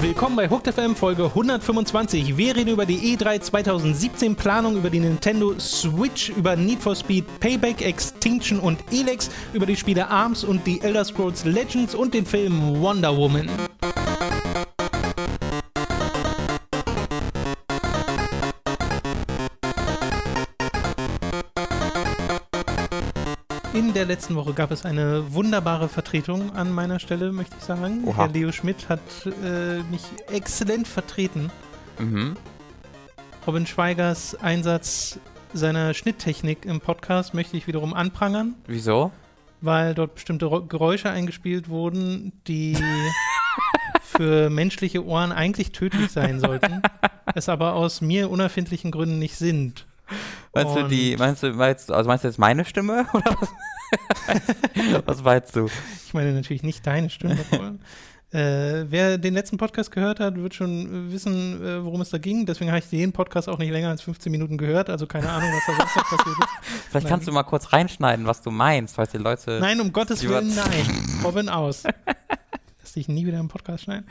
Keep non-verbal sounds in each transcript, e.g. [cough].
Willkommen bei Hooked FM Folge 125. Wir reden über die E3 2017 Planung, über die Nintendo Switch, über Need for Speed, Payback, Extinction und Elex, über die Spiele ARMS und die Elder Scrolls Legends und den Film Wonder Woman. Der letzten Woche gab es eine wunderbare Vertretung an meiner Stelle, möchte ich sagen. Oha. Herr Leo Schmidt hat äh, mich exzellent vertreten. Mhm. Robin Schweigers Einsatz seiner Schnitttechnik im Podcast möchte ich wiederum anprangern, Wieso? weil dort bestimmte Ro- Geräusche eingespielt wurden, die [laughs] für menschliche Ohren eigentlich tödlich sein sollten, [laughs] es aber aus mir unerfindlichen Gründen nicht sind. Meinst du die, meinst du, meinst also meinst du jetzt meine Stimme? [laughs] Oder was? [laughs] was meinst du? Ich meine natürlich nicht deine Stimme. [laughs] Äh, wer den letzten Podcast gehört hat, wird schon wissen, äh, worum es da ging. Deswegen habe ich den Podcast auch nicht länger als 15 Minuten gehört. Also keine Ahnung, was da sonst noch passiert ist. Vielleicht Nein. kannst du mal kurz reinschneiden, was du meinst, falls die Leute. Nein, um Gottes Willen, nein. Robin aus. Lass dich nie wieder im Podcast schneiden.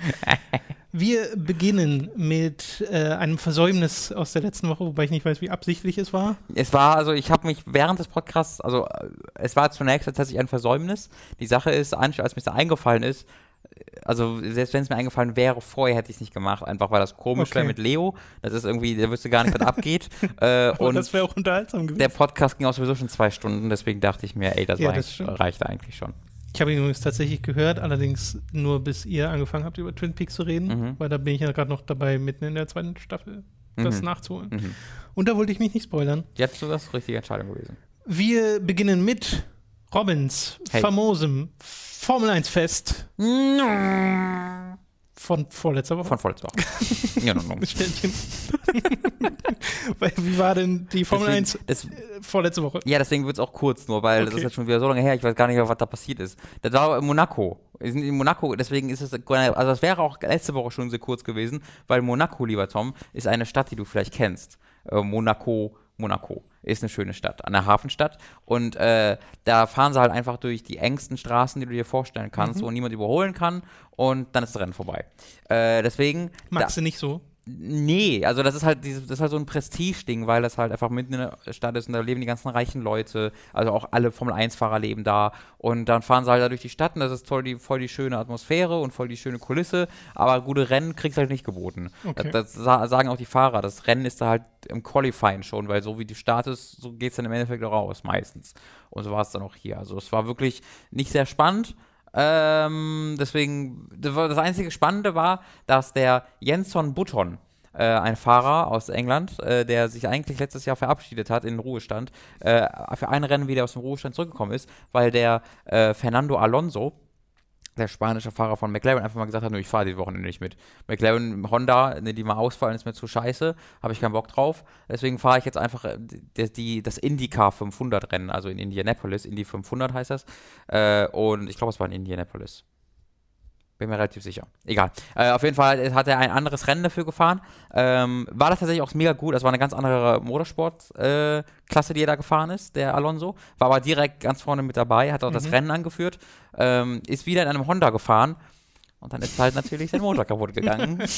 Wir beginnen mit äh, einem Versäumnis aus der letzten Woche, wobei ich nicht weiß, wie absichtlich es war. Es war, also ich habe mich während des Podcasts, also äh, es war zunächst tatsächlich ein Versäumnis. Die Sache ist, als mir das eingefallen ist, äh, also selbst wenn es mir eingefallen wäre, vorher hätte ich es nicht gemacht, einfach weil das komisch Okay. wäre mit Leo. Das ist irgendwie, der wüsste gar nicht, was abgeht. [laughs] Äh, und das wäre auch unterhaltsam gewesen. der Podcast ging auch sowieso schon zwei Stunden, deswegen dachte ich mir, ey, das, Ja, das reicht eigentlich schon. Ich habe ihn übrigens tatsächlich gehört, allerdings nur bis ihr angefangen habt, über Twin Peaks zu reden, Mhm. weil da bin ich ja gerade noch dabei, mitten in der zweiten Staffel das Mhm. nachzuholen. Mhm. Und da wollte ich mich nicht spoilern. Jetzt ist das die richtige Entscheidung gewesen. Wir beginnen mit Robins Hey. famosem Formel 1 Fest von vorletzter Woche. Von vorletzter Woche. [laughs] ja, no, no. Ständchen. [laughs] Weil, Wie war denn die Formel Deswegen- 1 das, vorletzte Woche? ja, deswegen wird es auch kurz, nur weil das Okay. ist jetzt schon wieder so lange her, ich weiß gar nicht mehr, was da passiert ist. Das war in Monaco. Wir sind in Monaco, deswegen ist es, also das wäre auch letzte Woche schon sehr kurz gewesen, weil Monaco, lieber Tom, ist eine Stadt, die du vielleicht kennst. Äh, Monaco, Monaco ist eine schöne Stadt, eine Hafenstadt. Und äh, da fahren sie halt einfach durch die engsten Straßen, die du dir vorstellen kannst, Mhm. wo niemand überholen kann und dann ist das Rennen vorbei. Äh, deswegen. da- Magst du nicht so? Nee, also das ist halt dieses, das ist halt so ein Prestige-Ding, weil das halt einfach mitten in der Stadt ist und da leben die ganzen reichen Leute, also auch alle Formel-1-Fahrer leben da und dann fahren sie halt da durch die Stadt und das ist voll die, voll die schöne Atmosphäre und voll die schöne Kulisse, aber gute Rennen kriegst du halt nicht geboten. Okay. Das, das sa- sagen auch die Fahrer, das Rennen ist da halt im Qualifying schon, weil so wie die Start ist, so geht es dann im Endeffekt auch raus, meistens. Und so war es dann auch hier. Also es war wirklich nicht sehr spannend. Ähm, deswegen, das, einzige Spannende war, dass der Jenson Button, äh, ein Fahrer aus England, äh, der sich eigentlich letztes Jahr verabschiedet hat in den Ruhestand, äh, für ein Rennen wieder aus dem Ruhestand zurückgekommen ist, weil der äh, Fernando Alonso, der spanische Fahrer von McLaren einfach mal gesagt hat, "Nö, ich fahre die Wochenende nicht mit. McLaren, Honda, ne, die mal ausfallen, ist mir zu scheiße, habe ich keinen Bock drauf. Deswegen fahre ich jetzt einfach äh, die, die, das IndyCar 500 Rennen, also in Indianapolis, Indy 500 heißt das. Äh, und ich glaube, es war in Indianapolis. Bin mir relativ sicher. Egal. Äh, auf jeden Fall hat er ein anderes Rennen dafür gefahren. Ähm, war das tatsächlich auch mega gut. Das war eine ganz andere Motorsport-Klasse, äh, die er da gefahren ist, der Alonso. War aber direkt ganz vorne mit dabei, hat auch das Mhm. Rennen angeführt. Ähm, ist wieder in einem Honda gefahren. Und dann ist halt natürlich sein Motor kaputt gegangen. [laughs]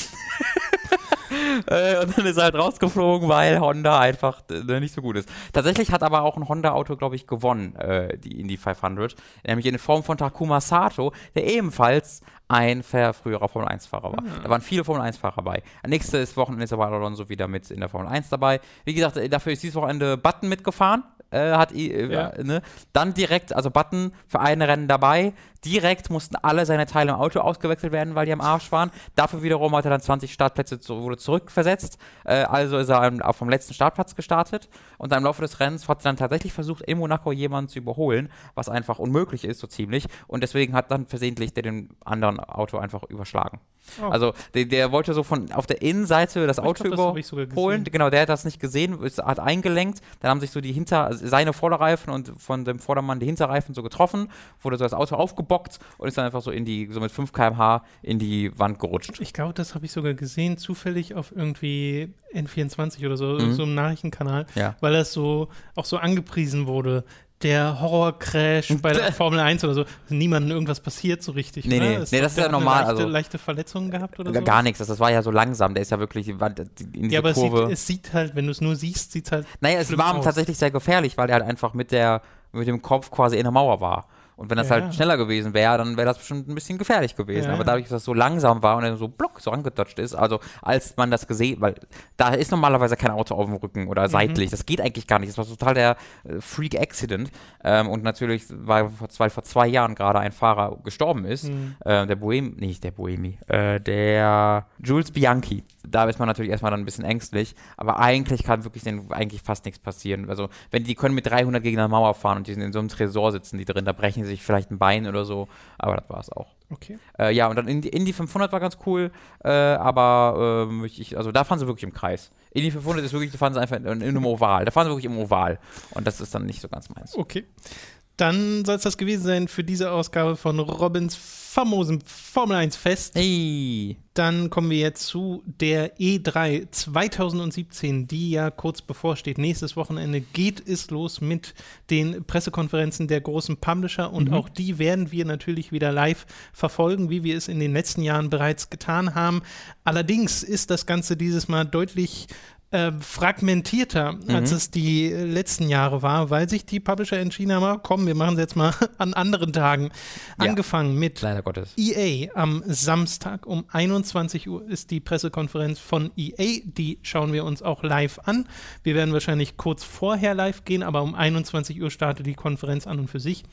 [laughs] äh, und dann ist er halt rausgeflogen, weil Honda einfach äh, nicht so gut ist. Tatsächlich hat aber auch ein Honda-Auto, glaube ich, gewonnen, äh, die Indy 500. Nämlich in Form von Takuma Sato, der ebenfalls ein früherer Formel-1-Fahrer war. Da waren viele Formel-1-Fahrer bei. Nächstes Wochenende ist aber Alonso wieder mit in der Formel 1 dabei. Wie gesagt, äh, dafür ist dieses Wochenende Button mitgefahren. Äh, hat, äh, Ja. ne? Dann direkt, also Button für ein Rennen dabei. Direkt mussten alle seine Teile im Auto ausgewechselt werden, weil die am Arsch waren. Dafür wiederum hat er dann 20 Startplätze zu, wurde zurückversetzt. Äh, also ist er vom letzten Startplatz gestartet. Und dann im Laufe des Rennens hat er dann tatsächlich versucht, in Monaco jemanden zu überholen, was einfach unmöglich ist, so ziemlich. Und deswegen hat dann versehentlich der den anderen Auto einfach überschlagen. Oh. Also der, der wollte so von auf der Innenseite das Auto glaub, das überholen. Genau, der hat das nicht gesehen, ist, hat eingelenkt. Dann haben sich so die Hinter, seine Vorderreifen und von dem Vordermann die Hinterreifen so getroffen, wurde so das Auto aufgebockt und ist dann einfach so in die, so mit 5 km/h in die Wand gerutscht. Ich glaube, das habe ich sogar gesehen, zufällig auf irgendwie N24 oder so, Mhm. so einem Nachrichtenkanal, Ja. weil das so auch so angepriesen wurde. der Horror-Crash bei der [laughs] Formel 1 oder so. Niemandem irgendwas passiert so richtig. Nee, ne? nee, nee, das ist ja normal, Leichte, also- leichte Verletzungen gehabt oder Gar- so? Gar nichts, das, das war ja so langsam. Der ist ja wirklich in diese Ja, aber es sieht, Kurve. es sieht halt, wenn du es nur siehst, sieht es halt. naja, es war aus. tatsächlich sehr gefährlich, weil er halt einfach mit der mit dem Kopf quasi in der Mauer war. Und wenn das Ja, halt schneller gewesen wäre, dann wäre das bestimmt ein bisschen gefährlich gewesen. Ja, Aber dadurch, dass das so langsam war und er so block so angedodged ist, also als man das gesehen, weil da ist normalerweise kein Auto auf dem Rücken Mhm. oder seitlich. Das geht eigentlich gar nicht. Das war total der äh, Freak-Accident. Ähm, und natürlich war vor zwei, vor zwei Jahren gerade ein Fahrer gestorben ist. Mhm. Äh, der Bohem, nee, nicht der Bohemi, äh, der Jules Bianchi. Da ist man natürlich erstmal dann ein bisschen ängstlich, aber eigentlich kann wirklich den, eigentlich fast nichts passieren. Also, wenn die können mit 300 gegen eine Mauer fahren und die sind in so einem Tresor sitzen, die drin, da brechen sie sich vielleicht ein Bein oder so, aber das war's auch. Okay. Äh, ja, und dann Indy, Indy 500 war ganz cool, äh, aber ähm, ich- also da fahren sie wirklich im Kreis. Indy 500 ist wirklich, da fahren sie einfach in, in einem Oval. Da fahren sie wirklich im Oval. Und das ist dann nicht so ganz meins. Okay. Dann soll es das gewesen sein für diese Ausgabe von Robins famosem Formel 1 Fest. Hey! Dann kommen wir jetzt zu der E3 2017, die ja kurz bevorsteht. Nächstes Wochenende geht es los mit den Pressekonferenzen der großen Publisher und auch die werden wir natürlich wieder live verfolgen, wie wir es in den letzten Jahren bereits getan haben. Allerdings ist das Ganze dieses Mal deutlich äh, fragmentierter, als es die letzten Jahre war, weil sich die Publisher entschieden haben, komm, wir machen es jetzt mal [laughs] an anderen Tagen. Ja. Angefangen mit Leider Gottes. EA am Samstag um 21 Uhr ist die Pressekonferenz von EA. Die schauen wir uns auch live an. Wir werden wahrscheinlich kurz vorher live gehen, aber um 21 Uhr startet die Konferenz an und für sich.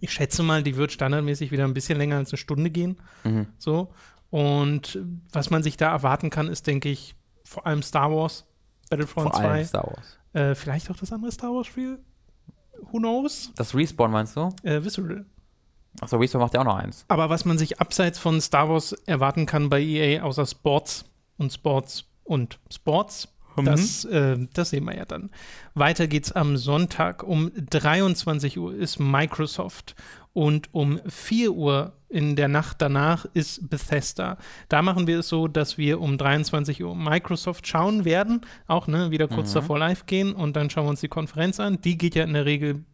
Ich schätze mal, die wird standardmäßig wieder ein bisschen länger als eine Stunde gehen. Mhm. So. Und was man sich da erwarten kann, ist, denke ich, vor allem Star Wars, Battlefront Vor 2. allem Star Wars. Äh, vielleicht auch das andere Star Wars-Spiel. Who knows? Das Respawn meinst du? Äh, Visceral. Achso, Respawn macht ja auch noch eins. Aber was man sich abseits von Star Wars erwarten kann bei EA, außer Sports und Sports und Sports, das, äh, das sehen wir ja dann. Weiter geht's am Sonntag. Um 23 Uhr ist Microsoft und um 4 Uhr in der Nacht danach ist Bethesda. Da machen wir es so, dass wir um 23 Uhr Microsoft schauen werden, auch ne, wieder kurz davor live gehen und dann schauen wir uns die Konferenz an. Die geht ja in der Regel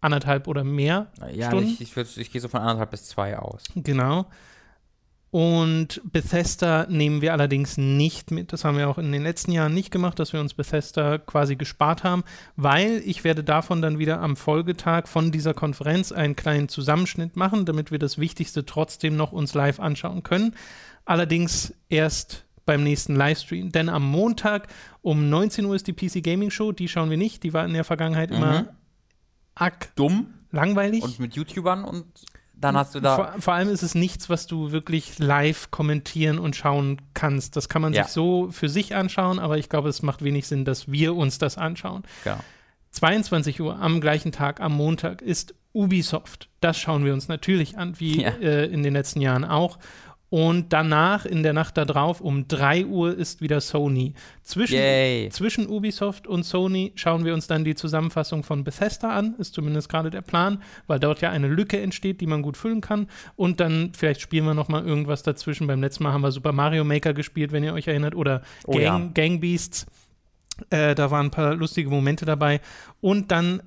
anderthalb oder mehr Ja, Stunden. ich, ich, ich gehe so von anderthalb bis zwei aus. Genau. Und Bethesda nehmen wir allerdings nicht mit. Das haben wir auch in den letzten Jahren nicht gemacht, dass wir uns Bethesda quasi gespart haben, weil ich werde davon dann wieder am Folgetag von dieser Konferenz einen kleinen Zusammenschnitt machen, damit wir das Wichtigste trotzdem noch uns live anschauen können. Allerdings erst beim nächsten Livestream. Denn am Montag um 19 Uhr ist die PC Gaming Show. Die schauen wir nicht. Die war in der Vergangenheit immer arg Dumm langweilig. und mit YouTubern und dann hast du da. Vor, vor allem ist es nichts, was du wirklich live kommentieren und schauen kannst. Das kann man Ja. sich so für sich anschauen, aber ich glaube, es macht wenig Sinn, dass wir uns das anschauen. Genau. 22 Uhr am gleichen Tag, am Montag, ist Ubisoft. Das schauen wir uns natürlich an, wie Ja. äh, in den letzten Jahren auch. Und danach, in der Nacht darauf, um 3 Uhr ist wieder Sony. Zwischen, Yay. zwischen Ubisoft und Sony schauen wir uns dann die Zusammenfassung von Bethesda an, ist zumindest gerade der Plan, weil dort ja eine Lücke entsteht, die man gut füllen kann. Und dann vielleicht spielen wir noch mal irgendwas dazwischen. Beim letzten Mal haben wir Super Mario Maker gespielt, wenn ihr euch erinnert, oder Oh Gang, ja. Gang Beasts. Äh, da waren ein paar lustige Momente dabei. Und dann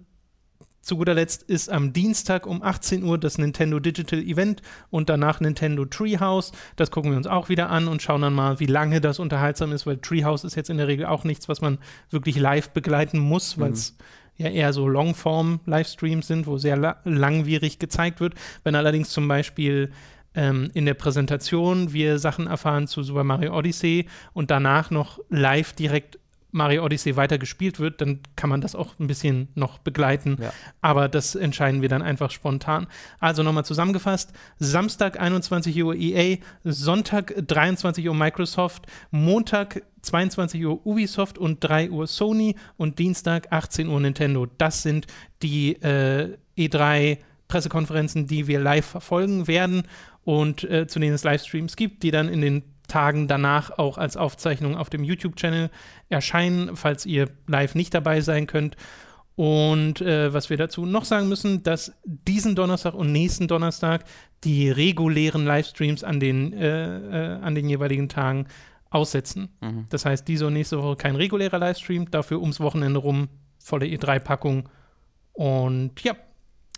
zu guter Letzt ist am Dienstag um 18 Uhr das Nintendo Digital Event und danach Nintendo Treehouse. Das gucken wir uns auch wieder an und schauen dann mal, wie lange das unterhaltsam ist, weil Treehouse ist jetzt in der Regel auch nichts, was man wirklich live begleiten muss, weil es ja eher so Longform-Livestreams sind, wo sehr la langwierig gezeigt wird. Wenn allerdings zum Beispiel ähm, in der Präsentation wir Sachen erfahren zu Super Mario Odyssey und danach noch live direkt Mario Odyssey weiter gespielt wird, dann kann man das auch ein bisschen noch begleiten. Ja. Aber das entscheiden wir dann einfach spontan. Also nochmal zusammengefasst: Samstag 21 Uhr EA, Sonntag 23 Uhr Microsoft, Montag 22 Uhr Ubisoft und 3 Uhr Sony und Dienstag 18 Uhr Nintendo. Das sind die äh, E3 Pressekonferenzen, die wir live verfolgen werden und äh, zu denen es Livestreams gibt, die dann in den Tagen danach auch als Aufzeichnung auf dem YouTube-Channel erscheinen, falls ihr live nicht dabei sein könnt. Und äh, was wir dazu noch sagen müssen, dass diesen Donnerstag und nächsten Donnerstag die regulären Livestreams an den, äh, äh, an den jeweiligen Tagen aussetzen. Mhm. Das heißt, diese und nächste Woche kein regulärer Livestream, dafür ums Wochenende rum volle E3-Packung Und ja,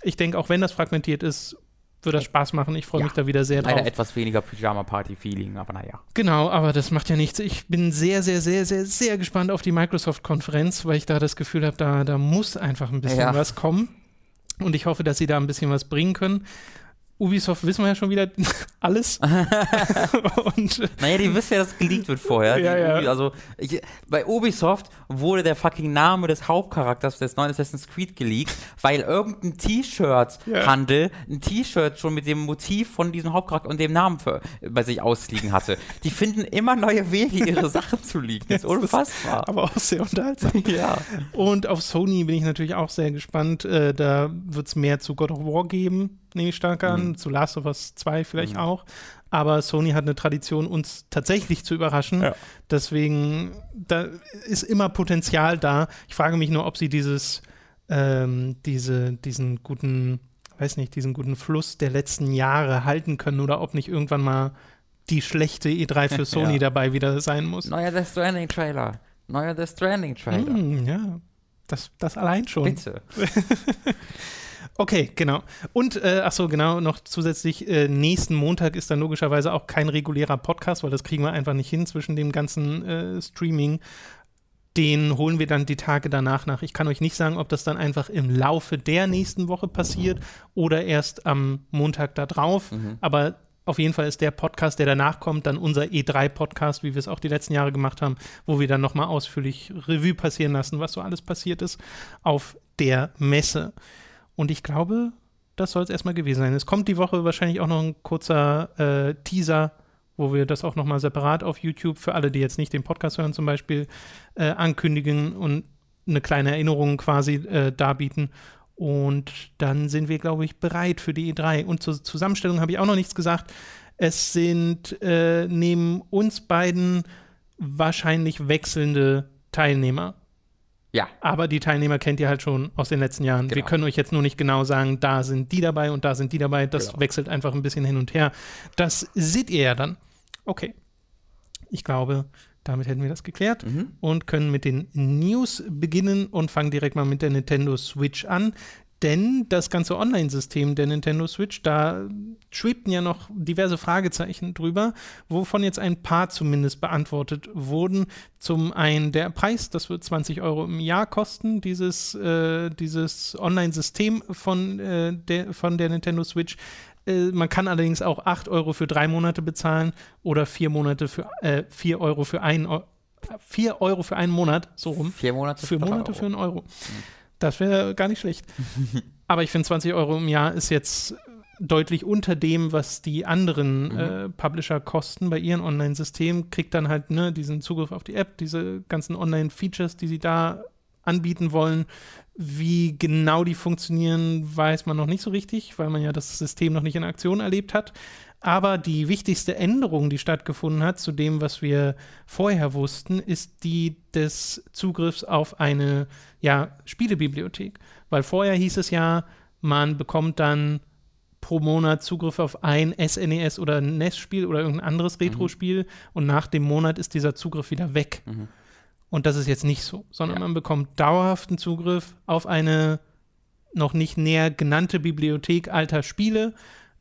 ich denke, auch wenn das fragmentiert ist, wird das Spaß machen. Ich freue Ja. mich da wieder sehr drauf. Leider etwas weniger Pyjama-Party-Feeling, aber naja. Genau, aber das macht ja nichts. Ich bin sehr, sehr, sehr, sehr, sehr gespannt auf die Microsoft-Konferenz, weil ich da das Gefühl habe, da, da muss einfach ein bisschen Ja. was kommen. Und ich hoffe, dass sie da ein bisschen was bringen können. Ubisoft wissen wir ja schon wieder [laughs] alles. [laughs] Und äh, Naja, die wissen ja, dass geleakt wird vorher. Ja, die, ja. Also, ich, bei Ubisoft wurde der fucking Name des Hauptcharakters des neuen Assassin's Creed geleakt, weil irgendein T-Shirt-Handel ein T-Shirt schon mit dem Motiv von diesem Hauptcharakter und dem Namen für, bei sich ausliegen hatte. Die finden immer neue Wege, ihre [laughs] Sachen zu leaken. Das ist unfassbar. aber auch sehr unterhaltsam. Ja. Und auf Sony bin ich natürlich auch sehr gespannt. Äh, da wird es mehr zu God of War geben, nehme ich stark an. Mhm. Zu Last of Us 2 vielleicht auch. Aber Sony hat eine Tradition, uns tatsächlich zu überraschen. Ja. Deswegen, da ist immer Potenzial da. Ich frage mich nur, ob sie dieses, ähm, diese, diesen guten, weiß nicht, diesen guten Fluss der letzten Jahre halten können oder ob nicht irgendwann mal die schlechte E3 [laughs] für Sony Ja. dabei wieder sein muss. Neuer Death Stranding-Trailer. Neuer Death Stranding-Trailer. Hm, ja, das, das allein schon. Bitte. [laughs] Okay, genau. Und, äh, ach so, genau, noch zusätzlich, äh, nächsten Montag ist dann logischerweise auch kein regulärer Podcast, weil das kriegen wir einfach nicht hin zwischen dem ganzen äh, Streaming. Den holen wir dann die Tage danach nach. Ich kann euch nicht sagen, ob das dann einfach im Laufe der nächsten Woche passiert oder erst am Montag da drauf. Aber auf jeden Fall ist der Podcast, der danach kommt, dann unser E3-Podcast, wie wir es auch die letzten Jahre gemacht haben, wo wir dann nochmal ausführlich Revue passieren lassen, was so alles passiert ist auf der Messe. Und ich glaube, das soll es erstmal gewesen sein. Es kommt die Woche wahrscheinlich auch noch ein kurzer äh, Teaser, wo wir das auch nochmal separat auf YouTube für alle, die jetzt nicht den Podcast hören, zum Beispiel äh, ankündigen und eine kleine Erinnerung quasi äh, darbieten. Und dann sind wir, glaube ich, bereit für die E3. Und zur Zusammenstellung habe ich auch noch nichts gesagt. Es sind äh, neben uns beiden wahrscheinlich wechselnde Teilnehmer. Ja. Aber die Teilnehmer kennt ihr halt schon aus den letzten Jahren. Wir Genau. können euch jetzt nur nicht genau sagen, da sind die dabei und da sind die dabei. Das Genau. wechselt einfach ein bisschen hin und her. Das seht ihr ja dann. Okay. Ich glaube, damit hätten wir das geklärt Mhm. und können mit den News beginnen und fangen direkt mal mit der Nintendo Switch an. Denn das ganze Online-System der Nintendo Switch, da schwebten ja noch diverse Fragezeichen drüber, wovon jetzt ein paar zumindest beantwortet wurden. Zum einen der Preis, das wird 20 Euro im Jahr kosten, dieses, äh, dieses Online-System von, äh, der, von der Nintendo Switch. Äh, man kann allerdings auch 8 Euro für drei Monate bezahlen oder 4 Monate für äh, 4 Euro für einen Eu- 4 Euro für einen Monat, so rum. Vier Monate Für drei Monate Euro. für einen Euro. Das wäre gar nicht schlecht. [laughs] Aber ich finde, 20 Euro im Jahr ist jetzt deutlich unter dem, was die anderen Mhm. äh, Publisher kosten bei ihren Online-Systemen. Kriegt dann halt ne, diesen Zugriff auf die App, diese ganzen Online-Features, die sie da anbieten wollen. Wie genau die funktionieren, weiß man noch nicht so richtig, weil man ja das System noch nicht in Aktion erlebt hat. Aber die wichtigste Änderung, die stattgefunden hat zu dem, was wir vorher wussten, ist die des Zugriffs auf eine ja, Spielebibliothek. Weil vorher hieß es ja, man bekommt dann pro Monat Zugriff auf ein SNES oder NES-Spiel oder irgendein anderes Retro-Spiel und nach dem Monat ist dieser Zugriff wieder weg. Mhm. Und das ist jetzt nicht so, sondern Ja. man bekommt dauerhaften Zugriff auf eine noch nicht näher genannte Bibliothek alter Spiele.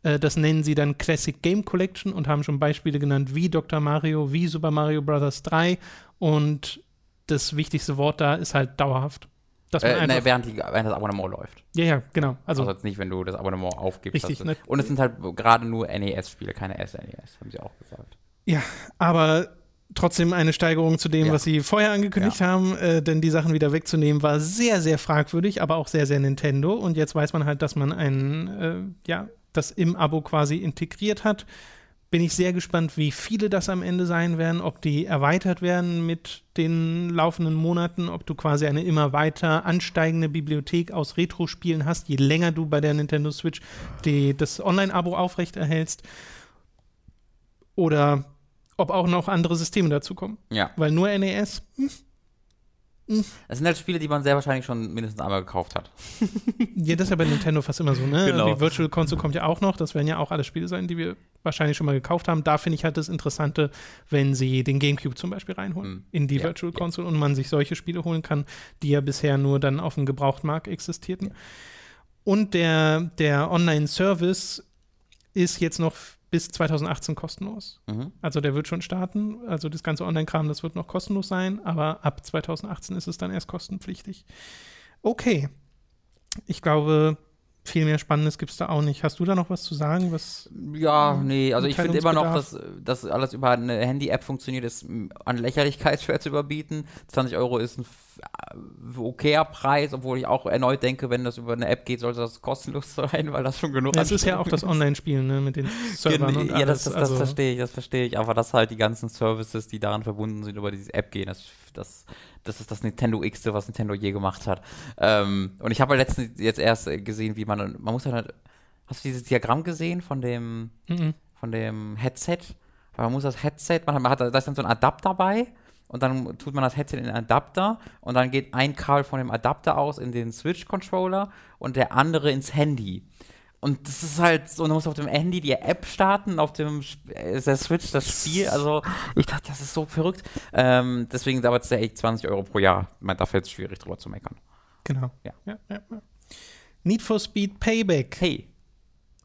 Äh, Das nennen sie dann Classic Game Collection und haben schon Beispiele genannt wie Dr. Mario, wie Super Mario Bros. 3. Und das wichtigste Wort da ist halt dauerhaft. Dass man Äh, einfach, ne, während, die, während das Abonnement läuft. ja, ja, genau. Also, Also jetzt nicht, wenn du das Abonnement aufgibst. Richtig, ne? Und es sind halt gerade nur NES-Spiele, keine SNES, haben sie auch gesagt. ja, aber trotzdem eine Steigerung zu dem, Ja. was sie vorher angekündigt haben, äh, denn die Sachen wieder wegzunehmen war sehr, sehr fragwürdig, aber auch sehr, sehr Nintendo. Und jetzt weiß man halt, dass man ein, äh, ja, das im Abo quasi integriert hat. Bin ich sehr gespannt, wie viele das am Ende sein werden, ob die erweitert werden mit den laufenden Monaten, ob du quasi eine immer weiter ansteigende Bibliothek aus Retro-Spielen hast, je länger du bei der Nintendo Switch die, das Online-Abo aufrechterhältst. Oder ob auch noch andere Systeme dazukommen. Ja. Weil nur NES, hm, [laughs] Das sind halt Spiele, die man sehr wahrscheinlich schon mindestens einmal gekauft hat. [laughs] Ja, das ist ja bei Nintendo fast immer so, ne? Genau. Die Virtual Console kommt ja auch noch. Das werden ja auch alle Spiele sein, die wir wahrscheinlich schon mal gekauft haben. Da finde ich halt das Interessante, wenn sie den GameCube zum Beispiel reinholen Mhm. in die Ja, Virtual ja. Console und man sich solche Spiele holen kann, die ja bisher nur dann auf dem Gebrauchtmarkt existierten. Und der, der Online-Service ist jetzt noch bis 2018 kostenlos. Mhm. Also der wird schon starten. Also das ganze Online-Kram, das wird noch kostenlos sein, aber ab 2018 ist es dann erst kostenpflichtig. Okay. Ich glaube, viel mehr Spannendes gibt es da auch nicht. Hast du da noch was zu sagen? Was Ja, nee, also ich finde immer noch, dass das alles über eine Handy-App funktioniert, ist an Lächerlichkeit [laughs] schwer zu überbieten. 20 Euro ist ein äh, okayer Preis, obwohl ich auch erneut denke, wenn das über eine App geht, sollte das kostenlos [laughs] sein, weil das schon genug es ist ja auch das Online-Spielen ne, mit den Servern und ja, alles. das, das, das also, verstehe ich, das verstehe ich. Aber dass halt die ganzen Services, die daran verbunden sind, über diese App gehen, das, das, das ist das Nintendo X, was Nintendo je gemacht hat. Ähm, und ich habe halt letztens jetzt erst äh, gesehen, wie man, man muss halt, hast du dieses Diagramm gesehen von dem, mhm. von dem Headset? Weil man muss das Headset, man hat, man hat da ist dann so ein Adapter bei und dann tut man das Headset in den Adapter und dann geht ein Kabel von dem Adapter aus in den Switch-Controller und der andere ins Handy. Und das ist halt so, man muss auf dem Handy die App starten, auf dem äh, der Switch das Spiel. Also ich dachte, das ist so verrückt. Ähm, deswegen dauert es ja echt 20 Euro pro Jahr. Man, da fällt es schwierig drüber zu meckern. Genau. Ja. Ja, ja, ja. Need for Speed Payback. Hey,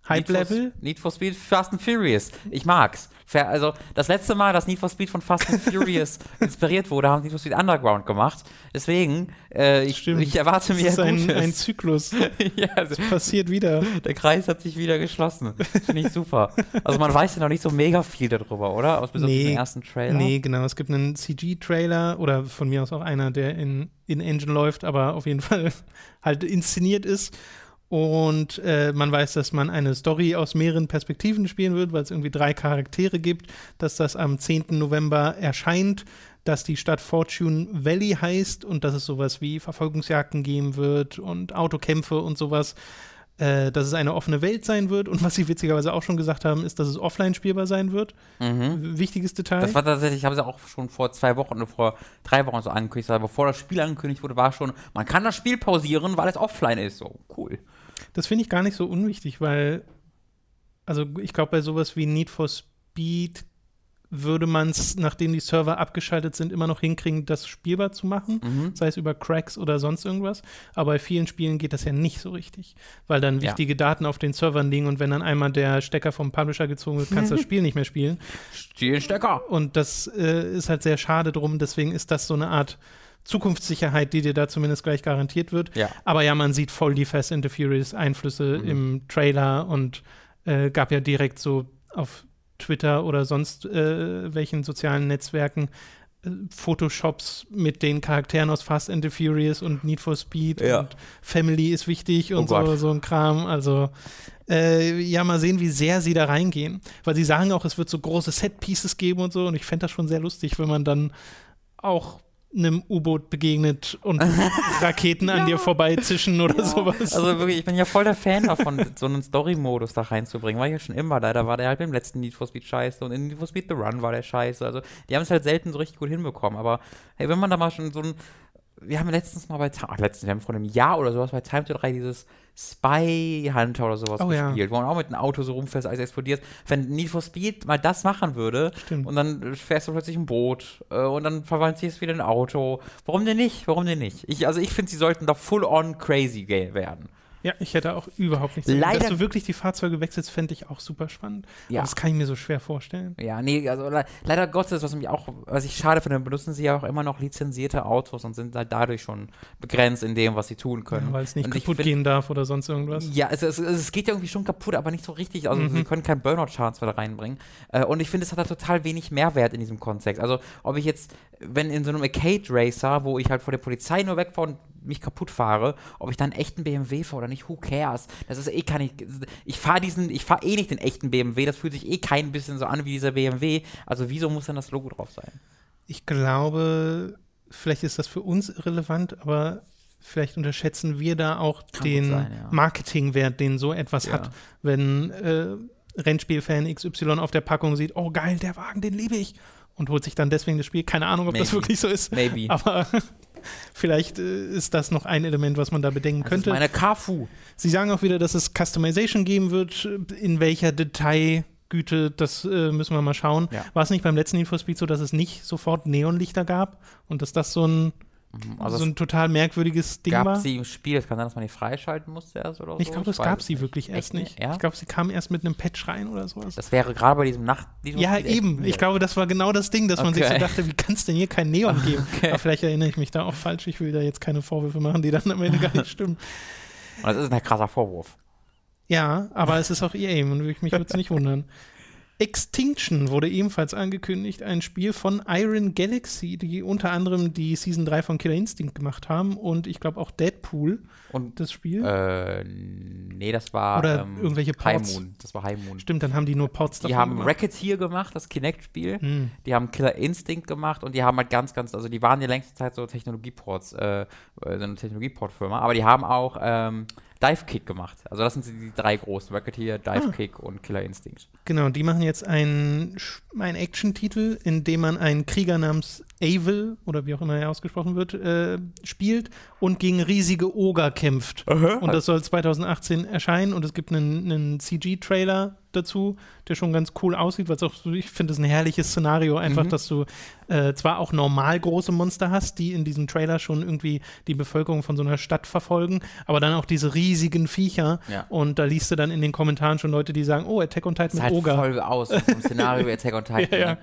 Hype Need for, Level. Need for Speed Fast and Furious. Ich mag's. Also das letzte Mal, dass Need for Speed von Fast and Furious [laughs] inspiriert wurde, haben Need for Speed Underground gemacht. Deswegen, äh, ich, ich erwarte Das mir ist ein, ein Zyklus. [laughs] ja, also, Passiert wieder. der Kreis hat sich wieder geschlossen. Finde ich super. Also man weiß ja noch nicht so mega viel darüber, oder? Aus bis auf Nee. diesen ersten Trailer. Nee, genau. Es gibt einen CG-Trailer oder von mir aus auch einer, der in, in Engine läuft, aber auf jeden Fall [laughs] halt inszeniert ist. Und äh, man weiß, dass man eine Story aus mehreren Perspektiven spielen wird, weil es irgendwie drei Charaktere gibt, dass das am 10. November erscheint, dass die Stadt Fortune Valley heißt und dass es sowas wie Verfolgungsjagden geben wird und Autokämpfe und sowas. Äh, dass es eine offene Welt sein wird und was sie witzigerweise auch schon gesagt haben, ist, dass es offline spielbar sein wird. Mhm. Wichtiges Detail. Das war tatsächlich, ich habe es ja auch schon vor zwei Wochen oder vor drei Wochen so angekündigt, aber bevor das Spiel angekündigt wurde, war schon, man kann das Spiel pausieren, weil es offline ist. So, cool. Das finde ich gar nicht so unwichtig, weil, also ich glaube, bei sowas wie Need for Speed würde man es, nachdem die Server abgeschaltet sind, immer noch hinkriegen, das spielbar zu machen, Mhm. sei es über Cracks oder sonst irgendwas. Aber bei vielen Spielen geht das ja nicht so richtig, weil dann Ja. wichtige Daten auf den Servern liegen und wenn dann einmal der Stecker vom Publisher gezogen wird, kannst du das [laughs] Spiel nicht mehr spielen. Stecker. Und das äh, ist halt sehr schade drum. Deswegen ist das so eine Art Zukunftssicherheit, die dir da zumindest gleich garantiert wird. Ja. Aber ja, man sieht voll die Fast and the Furious Einflüsse Mhm. im Trailer und äh, gab ja direkt so auf Twitter oder sonst äh, welchen sozialen Netzwerken äh, Photoshops mit den Charakteren aus Fast and the Furious und Need for Speed Ja. und Family ist wichtig Oh und so, Gott. so ein Kram. Also äh, ja, mal sehen, wie sehr sie da reingehen. Weil sie sagen auch, es wird so große Set-Pieces geben und so. Und ich fände das schon sehr lustig, wenn man dann auch einem U-Boot begegnet und [laughs] Raketen an dir vorbeizischen oder sowas. Also wirklich, ich bin ja voll der Fan davon, [laughs] so einen Story-Modus da reinzubringen. War ich ja schon immer. Leider war der halt beim letzten Need for Speed scheiße und in Need for Speed The Run war der scheiße. Also die haben es halt selten so richtig gut hinbekommen. Aber hey, wenn man da mal schon so ein. Wir haben letztens mal bei Time, ach, letztens, wir haben vor einem Jahr oder sowas bei Time to 3 dieses Spy Hunter oder sowas Oh ja. gespielt, wo man auch mit einem Auto so rumfährt, alles explodiert. Wenn Need for Speed mal das machen würde Stimmt. und dann fährst du plötzlich ein Boot äh, und dann verwandelt sich es wieder in ein Auto. Warum denn nicht? Warum denn nicht? Ich, also ich finde, sie sollten da full on crazy werden. Ja, ich hätte auch überhaupt nichts. Leider- Dass du wirklich die Fahrzeuge wechselst, fände ich auch super spannend. Ja. Aber das kann ich mir so schwer vorstellen. Ja, nee, also le leider Gottes, was mich auch, was ich schade finde, benutzen sie ja auch immer noch lizenzierte Autos und sind halt dadurch schon begrenzt in dem, was sie tun können. Ja, weil es nicht und kaputt find- gehen darf oder sonst irgendwas. Ja, es, es, es geht ja irgendwie schon kaputt, aber nicht so richtig. Also Mhm. sie können keinen Burnout-Schaden da reinbringen. Äh, und ich finde, es hat da total wenig Mehrwert in diesem Kontext. Also ob ich jetzt, wenn in so einem Arcade-Racer, wo ich halt vor der Polizei nur wegfahre und mich kaputt fahre, ob ich dann einen echten BMW fahre oder nicht, who cares? Das ist eh kann ich. Ich fahre diesen, ich fahre eh nicht den echten BMW, das fühlt sich eh kein bisschen so an wie dieser BMW. Also wieso muss dann das Logo drauf sein? Ich glaube, vielleicht ist das für uns irrelevant, aber vielleicht unterschätzen wir da auch Kann den sein, ja. Marketingwert, den so etwas Ja. hat, wenn äh, Rennspielfan XY auf der Packung sieht, oh geil, der Wagen, den liebe ich und holt sich dann deswegen das Spiel. Keine Ahnung, ob das Maybe. wirklich so ist. Maybe. Aber Vielleicht äh, ist das noch ein Element, was man da bedenken Das könnte. ist meine Kafu. Sie sagen auch wieder, dass es Customization geben wird. In welcher Detailgüte, das äh, müssen wir mal schauen. Ja. War es nicht beim letzten Need for Speed so, dass es nicht sofort Neonlichter gab und dass das so ein, Also so ein total merkwürdiges Ding gab war? sie im Spiel. Es kann sein, dass man die freischalten musste erst oder ich so. glaube, es weiß gab sie nicht. wirklich erst Echt nicht. Ja? Ich glaube, sie kam erst mit einem Patch rein oder sowas. das wäre gerade bei diesem Nacht. diesem Ja, Spiel eben. Ich glaube, das war genau das Ding, dass man sich so Okay. dachte, wie kann es denn hier kein Neon geben? [laughs] Okay. Aber vielleicht erinnere ich mich da auch falsch. Ich will da jetzt keine Vorwürfe machen, die dann am Ende gar nicht stimmen. [laughs] Und das ist ein krasser Vorwurf. Ja, aber es ist auch EA und mich würde es nicht wundern. [laughs] Extinction wurde ebenfalls angekündigt, ein Spiel von Iron Galaxy, die unter anderem die Season 3 von Killer Instinct gemacht haben und ich glaube auch Deadpool, Und das Spiel. äh, nee, das war Oder ähm, irgendwelche High Ports. Moon. Das war High Moon. Stimmt, dann haben die nur Ports Die haben gemacht. Racketeer gemacht, das Kinect-Spiel. Hm. Die haben Killer Instinct gemacht und die haben halt ganz, ganz, also die waren die längste Zeit so Technologieports, äh, äh, so eine Technologieport-Firma, aber die haben auch ähm, Dive-Kick gemacht. Also das sind die drei großen, Racketeer, Ah. Dive-Kick und Killer Instinct. Genau, die machen jetzt einen, einen Action-Titel, in dem man einen Krieger namens Avil, oder wie auch immer er ausgesprochen wird, äh, spielt und gegen riesige Oger kämpft. Und das soll 2018 erscheinen und es gibt einen, einen CG-Trailer dazu, der schon ganz cool aussieht, weil es auch, ich finde es ein herrliches Szenario, einfach, Mhm. dass du äh, zwar auch normal große Monster hast, die in diesem Trailer schon irgendwie die Bevölkerung von so einer Stadt verfolgen, aber dann auch diese riesigen Viecher Ja. und da liest du dann in den Kommentaren schon Leute, die sagen, oh, Attack on Titan Das mit halt Oger. voll aus vom Szenario Attack on [laughs] Titan. Ja, ja. ne?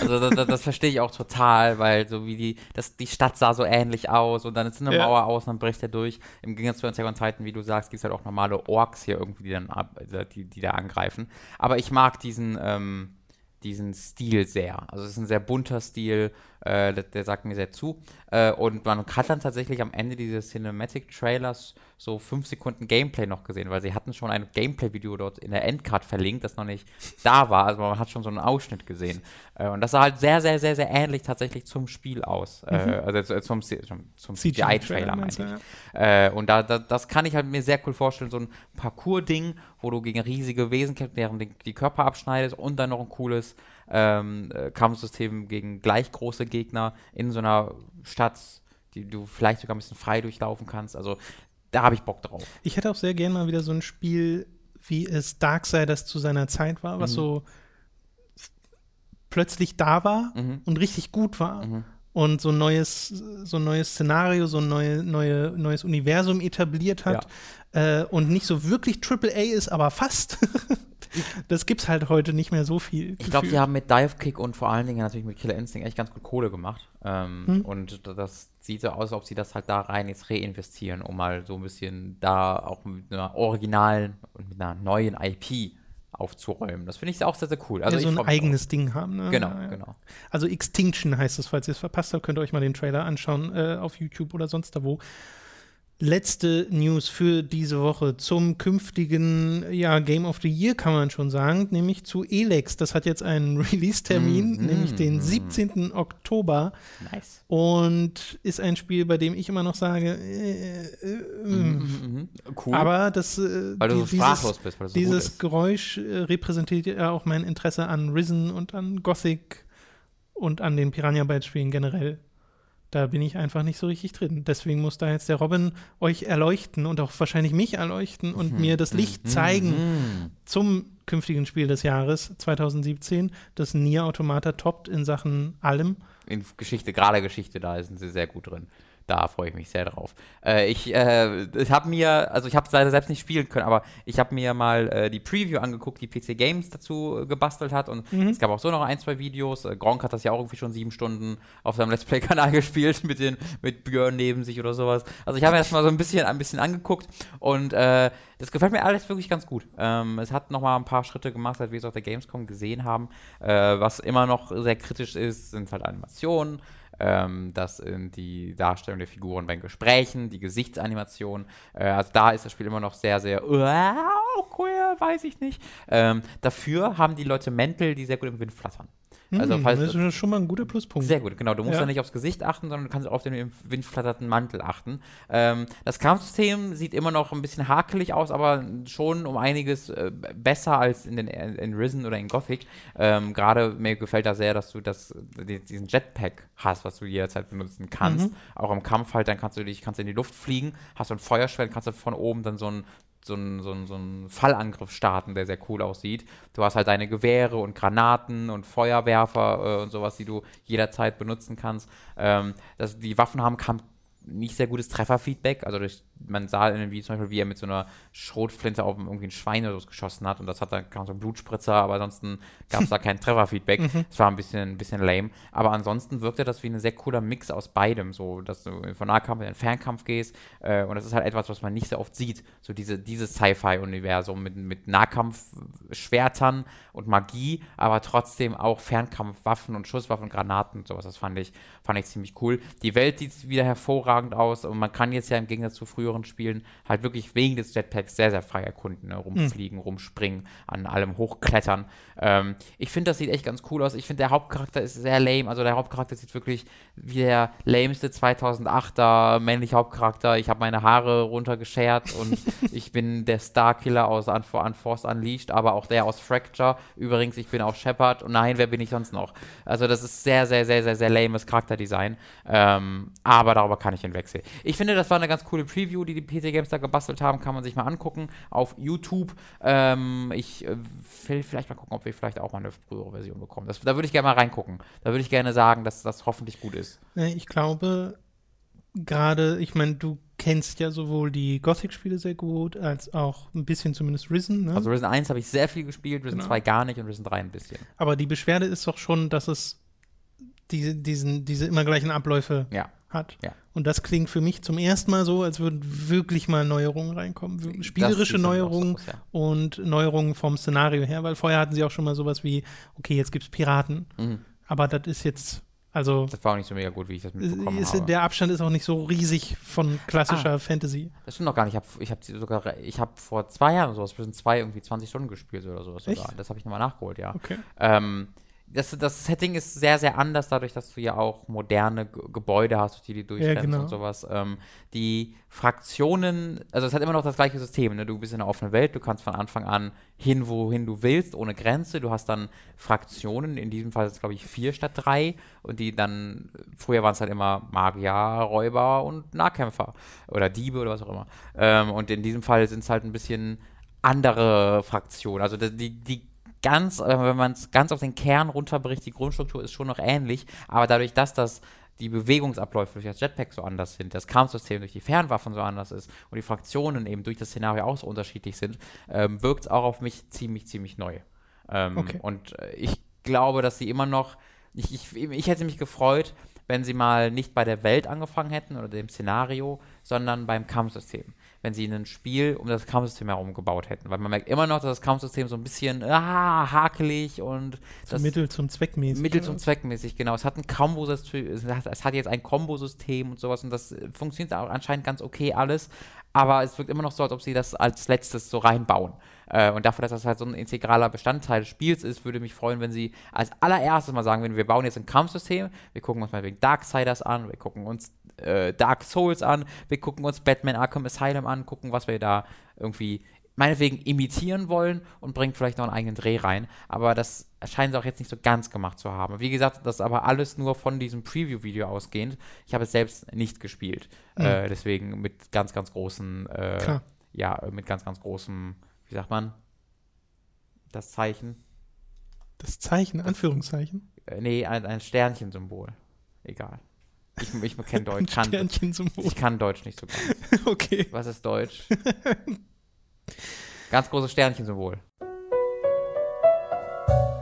Also das, das, das verstehe ich auch total, weil so wie die, das, die Stadt sah so ähnlich aus und dann ist eine. Mauer aus und dann bricht er durch. Im Gegensatz zu Attack on Titan, wie du sagst, gibt es halt auch normale Orks hier irgendwie, die dann ab, die, die da angreifen. Aber ich mag diesen, ähm, diesen Stil sehr. Also es ist ein sehr bunter Stil, äh, der, der sagt mir sehr zu. Äh, und man hat dann tatsächlich am Ende dieses Cinematic-Trailers so fünf Sekunden Gameplay noch gesehen, weil sie hatten schon ein Gameplay-Video dort in der Endcard verlinkt, das noch nicht da war. Also man hat schon so einen Ausschnitt gesehen. Äh, und das sah halt sehr, sehr, sehr, sehr ähnlich tatsächlich zum Spiel aus. Äh, also äh, zum, zum, zum CGI-Trailer, meinte du, ich. Äh, und da, da, das kann ich halt mir sehr cool vorstellen, so ein Parcours-Ding, wo du gegen riesige Wesen kämpfst, deren die Körper abschneidest und dann noch ein cooles ähm, äh, Kampfsystem gegen gleich große Gegner in so einer Stadt, die du vielleicht sogar ein bisschen frei durchlaufen kannst. Also da habe ich Bock drauf. Ich hätte auch sehr gerne mal wieder so ein Spiel, wie es Darksiders zu seiner Zeit war, was Mhm. so plötzlich da war Mhm. und richtig gut war. Mhm. Und so ein neues, so ein neues Szenario, so ein neue, neue, neues Universum etabliert hat. Äh, und nicht so wirklich AAA ist, aber fast. [laughs] das gibt's halt heute nicht mehr so viel. Ich glaube, die haben mit Dive Kick und vor allen Dingen natürlich mit Killer Instinct echt ganz gut Kohle gemacht. Ähm, Hm. Und das sieht so aus, als ob sie das halt da rein jetzt reinvestieren, um mal so ein bisschen da auch mit einer originalen und mit einer neuen IP aufzuräumen. Das finde ich auch sehr, sehr cool. Also ja, so ein eigenes Ding haben. Ne? Genau, Ja, ja. genau. Also Extinction heißt es, falls ihr es verpasst habt, könnt ihr euch mal den Trailer anschauen äh, auf YouTube oder sonst da wo. Letzte News für diese Woche zum künftigen ja, Game of the Year, kann man schon sagen, nämlich zu Elex. Das hat jetzt einen [laughs] Release-Termin, Mhm, nämlich den mhm. 17. Oktober Nice. und ist ein Spiel, bei dem ich immer noch sage, äh, äh, Mhm, mhm. Cool. aber das äh, weil du so die- dieses, sprachlos bist, weil das so gut dieses ist. Geräusch äh, repräsentiert ja auch mein Interesse an Risen und an Gothic und an den Piranha Bytes Spielen generell. Da bin ich einfach nicht so richtig drin. Deswegen muss da jetzt der Robin euch erleuchten und auch wahrscheinlich mich erleuchten und mir das Licht zeigen Mhm. zum künftigen Spiel des Jahres 2017, das Nier Automata toppt in Sachen allem. in Geschichte, gerade Geschichte, da sind sie sehr gut drin. Da freue ich mich sehr drauf. Äh, ich äh, ich habe mir, also ich habe es leider selbst nicht spielen können, aber ich habe mir mal äh, die Preview angeguckt, die PC Games dazu äh, gebastelt hat und Mhm. es gab auch so noch ein, zwei Videos. Äh, Gronk hat das ja auch irgendwie schon sieben Stunden auf seinem Let's Play-Kanal [laughs] gespielt mit, den, mit Björn neben sich oder sowas. Also ich habe mir das mal so ein bisschen, ein bisschen angeguckt und äh, das gefällt mir alles wirklich ganz gut. Ähm, es hat noch mal ein paar Schritte gemacht, seit wir es auf der Gamescom gesehen haben. Was immer noch sehr kritisch ist, sind halt Animationen. Ähm, das sind die Darstellung der Figuren bei Gesprächen, die Gesichtsanimationen. Äh, also da ist das Spiel immer noch sehr, sehr wow, queer, weiß ich nicht. Ähm, dafür haben die Leute Mäntel, die sehr gut im Wind flattern. Also Hm, falls das ist schon mal ein guter Pluspunkt. sehr gut, genau. Du musst Ja. ja nicht aufs Gesicht achten, sondern du kannst auf den im Wind flatternden Mantel achten. Ähm, das Kampfsystem sieht immer noch ein bisschen hakelig aus, aber schon um einiges äh, besser als in, den, in Risen oder in Gothic. Ähm, Gerade mir gefällt da sehr, dass du das, die, diesen Jetpack hast, was du jederzeit benutzen kannst. Auch im Kampf halt, dann kannst du dich kannst in die Luft fliegen, hast so ein Feuerschwert, kannst du von oben dann so ein so einen so so einen Fallangriff starten, der sehr cool aussieht. Du hast halt deine Gewehre und Granaten und Feuerwerfer äh, und sowas, die du jederzeit benutzen kannst. Ähm, das, die Waffen haben kam nicht sehr gutes Trefferfeedback. Also durch, man sah Video zum Beispiel, wie er mit so einer Schrotflinte auf irgendwie ein Schwein oder so geschossen hat und das hat dann kam so ein Blutspritzer, aber ansonsten gab es da kein [laughs] Trefferfeedback. Es war ein bisschen, ein bisschen lame. Aber ansonsten wirkte das wie ein sehr cooler Mix aus beidem, so dass du von Nahkampf in den Fernkampf gehst. Äh, und das ist halt etwas, was man nicht so oft sieht. So diese, dieses Sci-Fi-Universum mit, mit Nahkampfschwertern und Magie, aber trotzdem auch Fernkampfwaffen und Schusswaffen, Granaten und sowas. Das fand ich, fand ich ziemlich cool. Die Welt sieht wieder hervorragend aus und man kann jetzt ja im Gegensatz zu früheren Spielen halt wirklich wegen des Jetpacks sehr, sehr frei erkunden. Ne? Rumfliegen, rumspringen, an allem hochklettern. Ähm, ich finde, das sieht echt ganz cool aus. Ich finde, der Hauptcharakter ist sehr lame. Also der Hauptcharakter sieht wirklich wie der lameste 2008er männliche Hauptcharakter. Ich habe meine Haare runtergeschert und [laughs] ich bin der Starkiller aus Un Unforced Unleashed, aber auch der aus Fracture. Übrigens, ich bin auch Shepard und nein, wer bin ich sonst noch? Also das ist sehr, sehr, sehr, sehr, sehr lames Charakterdesign. Ähm, aber darüber kann ich hinwechseln. Ich finde, das war eine ganz coole Preview, die die PC Games da gebastelt haben. Kann man sich mal angucken auf YouTube. Ähm, ich äh, will vielleicht mal gucken, ob wir vielleicht auch mal eine frühere Version bekommen. Das, da würde ich gerne mal reingucken. Da würde ich gerne sagen, dass das hoffentlich gut ist. Ich glaube, gerade, ich meine, du kennst ja sowohl die Gothic-Spiele sehr gut, als auch ein bisschen zumindest Risen. Ne? Also Risen 1 habe ich sehr viel gespielt, Risen Genau. 2 gar nicht und Risen 3 ein bisschen. Aber die Beschwerde ist doch schon, dass es diese, diesen, diese immer gleichen Abläufe Ja. Hat. Ja. Und das klingt für mich zum ersten Mal so, als würden wirklich mal Neuerungen reinkommen. Spielerische Neuerungen aus, ja. und Neuerungen vom Szenario her, weil vorher hatten sie auch schon mal sowas wie, okay, jetzt gibt es Piraten. Mhm. Aber das ist jetzt, also Das war auch nicht so mega gut, wie ich das mitbekommen ist, habe. der Abstand ist auch nicht so riesig von klassischer Fantasy. Das stimmt noch gar nicht. Ich habe ich hab sogar, ich habe vor zwei Jahren oder sowas, Risen 2 irgendwie 20 Stunden gespielt oder sowas Echt? sogar. Das habe ich nochmal nachgeholt, ja. Okay. Ähm, das, das Setting ist sehr, sehr anders, dadurch, dass du ja auch moderne G Gebäude hast, die du durchrennst genau. und sowas. Ähm, die Fraktionen, also es hat immer noch das gleiche System. Ne? Du bist in einer offenen Welt, du kannst von Anfang an hin, wohin du willst, ohne Grenze. Du hast dann Fraktionen, in diesem Fall sind es, glaube ich, vier statt drei. Und die dann, früher waren es halt immer Magier, Räuber und Nahkämpfer oder Diebe oder was auch immer. Ähm, und in diesem Fall sind es halt ein bisschen andere Fraktionen. Also die, die, die ganz, äh, wenn man es ganz auf den Kern runterbricht, die Grundstruktur ist schon noch ähnlich, aber dadurch, dass das die Bewegungsabläufe durch das Jetpack so anders sind, das Kampfsystem durch die Fernwaffen so anders ist und die Fraktionen eben durch das Szenario auch so unterschiedlich sind, ähm, wirkt es auch auf mich ziemlich, ziemlich neu. Ähm, Okay. Und äh, ich glaube, dass sie immer noch, ich, ich, ich hätte mich gefreut, wenn sie mal nicht bei der Welt angefangen hätten oder dem Szenario, sondern beim Kampfsystem. Wenn sie ein Spiel um das Kampfsystem herum gebaut hätten. Weil man merkt immer noch, dass das Kampfsystem so ein bisschen ah, hakelig und So das Mittel zum Zweck mäßig. Mittel oder zum was? Zweck mäßig, genau. Es hat ein Kombo-System, es hat, es hat jetzt ein Kombosystem und sowas und das äh, funktioniert auch anscheinend ganz okay alles, aber es wirkt immer noch so, als ob sie das als letztes so reinbauen. Äh, und dafür, dass das halt so ein integraler Bestandteil des Spiels ist, würde mich freuen, wenn sie als allererstes mal sagen würden, wir bauen jetzt ein Kampfsystem, wir gucken uns mal wegen Darksiders an, wir gucken uns äh, Dark Souls an, wir gucken uns Batman Arkham Asylum an, gucken, was wir da irgendwie meinetwegen imitieren wollen und bringt vielleicht noch einen eigenen Dreh rein. Aber das scheinen sie auch jetzt nicht so ganz gemacht zu haben. Wie gesagt, das ist aber alles nur von diesem Preview-Video ausgehend. Ich habe es selbst nicht gespielt. Äh, deswegen mit ganz, ganz großen, äh, ja, mit ganz, ganz großem, wie sagt man, das Zeichen? Das Zeichen, Anführungszeichen. Äh, nee, ein, ein Sternchensymbol. Egal. Ich, ich kenne [laughs] Deutsch. Kann, ich kann Deutsch nicht so ganz. [laughs] Okay. Was ist Deutsch? Ganz großes Sternchensymbol.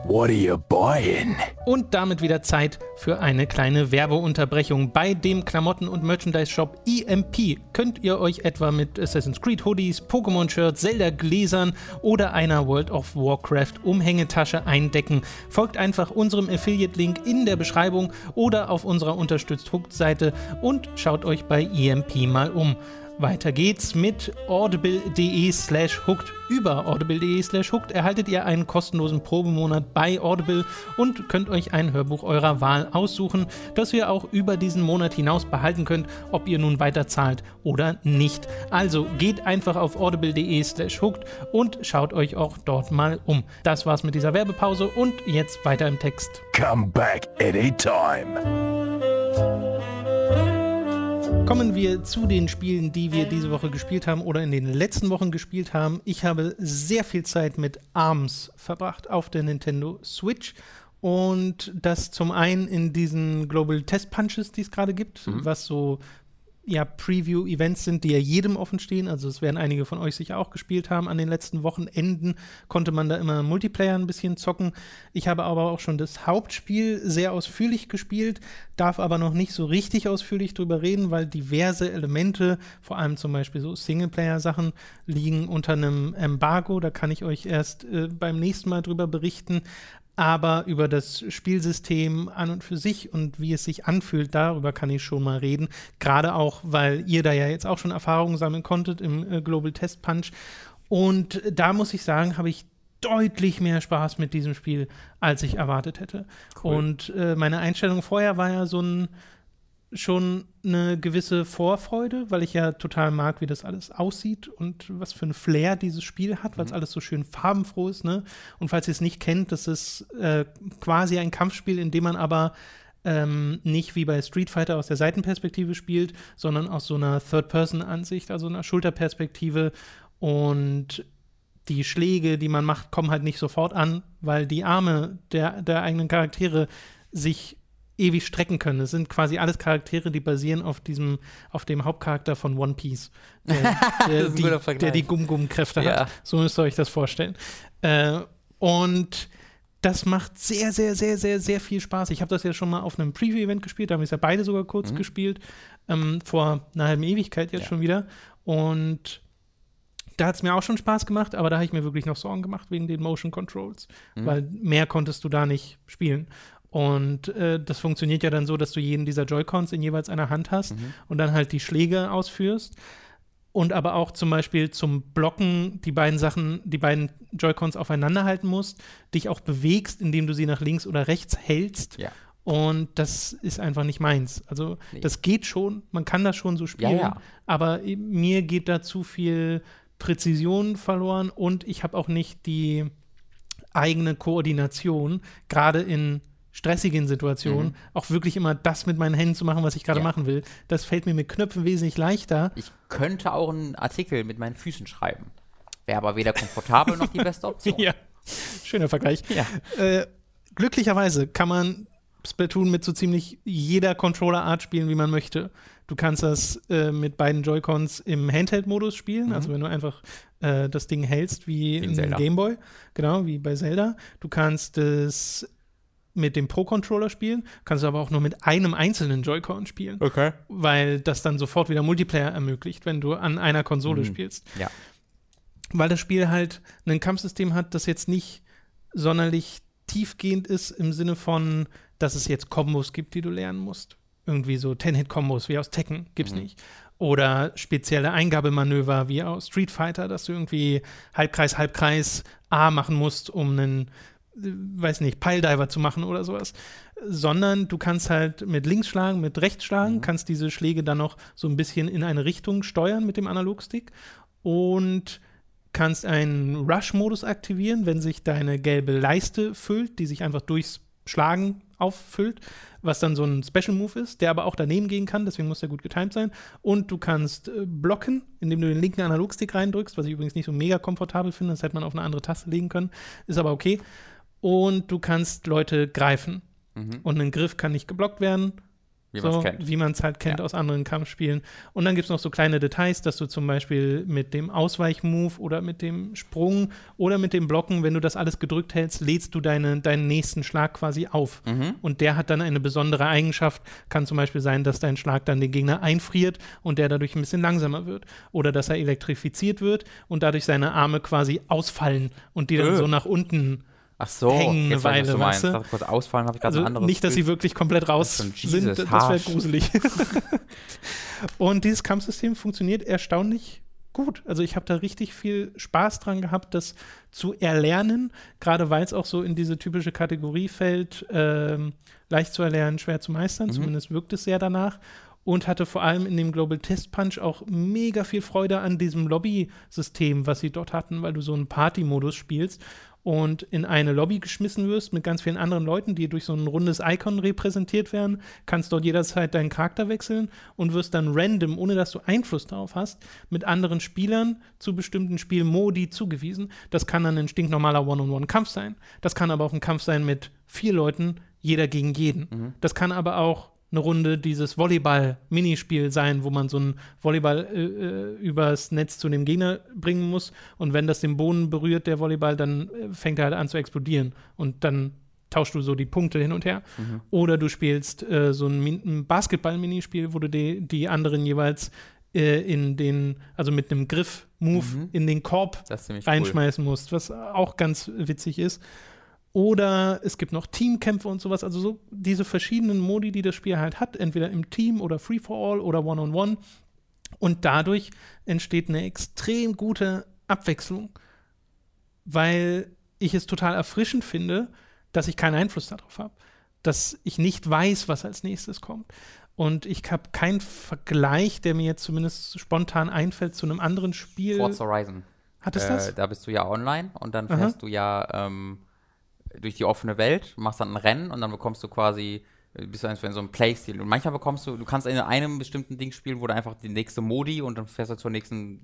What are you buying? Und damit wieder Zeit für eine kleine Werbeunterbrechung. Bei dem Klamotten- und Merchandise-Shop EMP könnt ihr euch etwa mit Assassin's Creed Hoodies, Pokémon-Shirts, Zelda-Gläsern oder einer World of Warcraft Umhängetasche eindecken. Folgt einfach unserem Affiliate-Link in der Beschreibung oder auf unserer Unterstützt Hooked-Seite und schaut euch bei EMP mal um. Weiter geht's mit audible.de slash hooked. Über audible.de slash hooked erhaltet ihr einen kostenlosen Probemonat bei Audible und könnt euch ein Hörbuch eurer Wahl aussuchen, das ihr auch über diesen Monat hinaus behalten könnt, ob ihr nun weiter zahlt oder nicht. Also geht einfach auf audible.de slash hooked und schaut euch auch dort mal um. Das war's mit dieser Werbepause und jetzt weiter im Text. Come back anytime. Kommen wir zu den Spielen, die wir diese Woche gespielt haben oder in den letzten Wochen gespielt haben. Ich habe sehr viel Zeit mit ARMS verbracht auf der Nintendo Switch. Und das zum einen in diesen Global Test Punches, die es gerade gibt, was so ja, Preview-Events sind, die ja jedem offen stehen. Also es werden einige von euch sicher auch gespielt haben. An den letzten Wochenenden konnte man da immer Multiplayer ein bisschen zocken. Ich habe aber auch schon das Hauptspiel sehr ausführlich gespielt, darf aber noch nicht so richtig ausführlich drüber reden, weil diverse Elemente, vor allem zum Beispiel so Singleplayer-Sachen, liegen unter einem Embargo. Da kann ich euch erst äh, beim nächsten Mal drüber berichten aber über das Spielsystem an und für sich und wie es sich anfühlt, darüber kann ich schon mal reden. Gerade auch, weil ihr da ja jetzt auch schon Erfahrungen sammeln konntet im äh, Global Test Punch. Und da muss ich sagen, habe ich deutlich mehr Spaß mit diesem Spiel, als ich erwartet hätte. Cool. Und äh, meine Einstellung vorher war ja so ein schon eine gewisse Vorfreude, weil ich ja total mag, wie das alles aussieht und was für ein Flair dieses Spiel hat, weil es alles so schön farbenfroh ist. Ne? Und falls ihr es nicht kennt, das ist äh, quasi ein Kampfspiel, in dem man aber ähm, nicht wie bei Street Fighter aus der Seitenperspektive spielt, sondern aus so einer Third-Person-Ansicht, also einer Schulterperspektive. Und die Schläge, die man macht, kommen halt nicht sofort an, weil die Arme der, der eigenen Charaktere sich ewig strecken können. Es sind quasi alles Charaktere, die basieren auf diesem, auf dem Hauptcharakter von One Piece, der, [laughs] der, die, der die Gum-Gum-Kräfte Ja. hat. So müsst ihr euch das vorstellen. Äh, und das macht sehr, sehr, sehr, sehr, sehr viel Spaß. Ich habe das ja schon mal auf einem Preview-Event gespielt, da haben wir es ja beide sogar kurz gespielt, ähm, vor einer halben Ewigkeit jetzt Ja. schon wieder. Und da hat es mir auch schon Spaß gemacht, aber da habe ich mir wirklich noch Sorgen gemacht wegen den Motion Controls, weil mehr konntest du da nicht spielen. Und äh, das funktioniert ja dann so, dass du jeden dieser Joy-Cons in jeweils einer Hand hast und dann halt die Schläge ausführst. Und aber auch zum Beispiel zum Blocken die beiden Sachen, die beiden Joy-Cons aufeinander halten musst, dich auch bewegst, indem du sie nach links oder rechts hältst. Ja. Und das ist einfach nicht meins. Also Nee. das geht schon, man kann das schon so spielen, ja. aber eben mir geht da zu viel Präzision verloren und ich habe auch nicht die eigene Koordination, gerade in stressigen Situationen, auch wirklich immer das mit meinen Händen zu machen, was ich gerade Mhm. Ja. machen will. Das fällt mir mit Knöpfen wesentlich leichter. Ich könnte auch einen Artikel mit meinen Füßen schreiben. Wäre aber weder komfortabel noch die beste [laughs] Option. Ja, schöner Vergleich. Ja. Äh, glücklicherweise kann man Splatoon mit so ziemlich jeder Controller-Art spielen, wie man möchte. Du kannst das äh, mit beiden Joy-Cons im Handheld-Modus spielen, also wenn du einfach äh, das Ding hältst wie Mhm. Wie Zelda. Gameboy, genau, wie bei Zelda. Du kannst es mit dem Pro-Controller spielen, kannst aber auch nur mit einem einzelnen Joy-Con spielen, Okay. weil das dann sofort wieder Multiplayer ermöglicht, wenn du an einer Konsole Mhm. spielst Ja. weil das Spiel halt ein Kampfsystem hat, das jetzt nicht sonderlich tiefgehend ist im Sinne von, dass es jetzt Kombos gibt, die du lernen musst. Irgendwie so Ten-Hit-Kombos wie aus Tekken gibt's nicht. Oder spezielle Eingabemanöver wie aus Street Fighter, dass du irgendwie Halbkreis, Halbkreis A machen musst, um einen, weiß nicht, Pilediver zu machen oder sowas. Sondern du kannst halt mit links schlagen, mit rechts schlagen, kannst diese Schläge dann noch so ein bisschen in eine Richtung steuern mit dem Analogstick und kannst einen Rush-Modus aktivieren, wenn sich deine gelbe Leiste füllt, die sich einfach durchs Schlagen auffüllt, was dann so ein Special Move ist, der aber auch daneben gehen kann, deswegen muss der gut getimed sein. Und du kannst äh, blocken, indem du den linken Analogstick reindrückst, was ich übrigens nicht so mega komfortabel finde, das hätte man auf eine andere Taste legen können, ist aber okay. Und du kannst Leute greifen. Und ein Griff kann nicht geblockt werden, Wie so, man es halt kennt Ja. aus anderen Kampfspielen. Und dann gibt es noch so kleine Details, dass du zum Beispiel mit dem Ausweichmove oder mit dem Sprung oder mit dem Blocken, wenn du das alles gedrückt hältst, lädst du deine, deinen nächsten Schlag quasi auf. Mhm. Und der hat dann eine besondere Eigenschaft. Kann zum Beispiel sein, dass dein Schlag dann den Gegner einfriert und der dadurch ein bisschen langsamer wird. Oder dass er elektrifiziert wird und dadurch seine Arme quasi ausfallen und die dann Äh. so nach unten Ach so, hängen jetzt eine Weile, weißt du? Kurz ausfallen, habe ich gerade Also ein anderes nicht, dass sie Bild. wirklich komplett raus Das sind, Jesus, das wäre gruselig. [laughs] und dieses Kampfsystem funktioniert erstaunlich gut. Also ich habe da richtig viel Spaß dran gehabt, das zu erlernen, gerade weil es auch so in diese typische Kategorie fällt, ähm, leicht zu erlernen, schwer zu meistern, Mhm. zumindest wirkt es sehr danach. Und hatte vor allem in dem Global Test Punch auch mega viel Freude an diesem Lobby-System, was sie dort hatten, weil du so einen Party-Modus spielst und in eine Lobby geschmissen wirst mit ganz vielen anderen Leuten, die durch so ein rundes Icon repräsentiert werden, kannst dort jederzeit deinen Charakter wechseln und wirst dann random, ohne dass du Einfluss darauf hast, mit anderen Spielern zu bestimmten Spielmodi zugewiesen. Das kann dann ein stinknormaler One-on-One-Kampf sein. Das kann aber auch ein Kampf sein mit vier Leuten, jeder gegen jeden. Das kann aber auch eine Runde dieses Volleyball-Minispiel sein, wo man so einen Volleyball äh, äh, übers Netz zu dem Gegner bringen muss und wenn das den Boden berührt, der Volleyball, dann äh, fängt er halt an zu explodieren und dann tauschst du so die Punkte hin und her. Oder du spielst äh, so ein, ein Basketball-Minispiel, wo du die, die anderen jeweils äh, in den, also mit einem Griff-Move in den Korb ziemlich cool. reinschmeißen musst, was auch ganz witzig ist. Oder es gibt noch Teamkämpfe und sowas, also so diese verschiedenen Modi, die das Spiel halt hat, entweder im Team oder Free for All oder One-on-One. Und dadurch entsteht eine extrem gute Abwechslung, weil ich es total erfrischend finde, dass ich keinen Einfluss darauf habe, dass ich nicht weiß, was als nächstes kommt. Und ich habe keinen Vergleich, der mir jetzt zumindest spontan einfällt zu einem anderen Spiel. Forza Horizon. Hat es Äh, das? da bist du ja online und dann Aha. fährst du ja ähm, durch die offene Welt, machst dann ein Rennen und dann bekommst du quasi, äh, bist du in so einem Playstil. Und manchmal bekommst du, du kannst in einem bestimmten Ding spielen, wo du einfach die nächste Modi und dann fährst du zur nächsten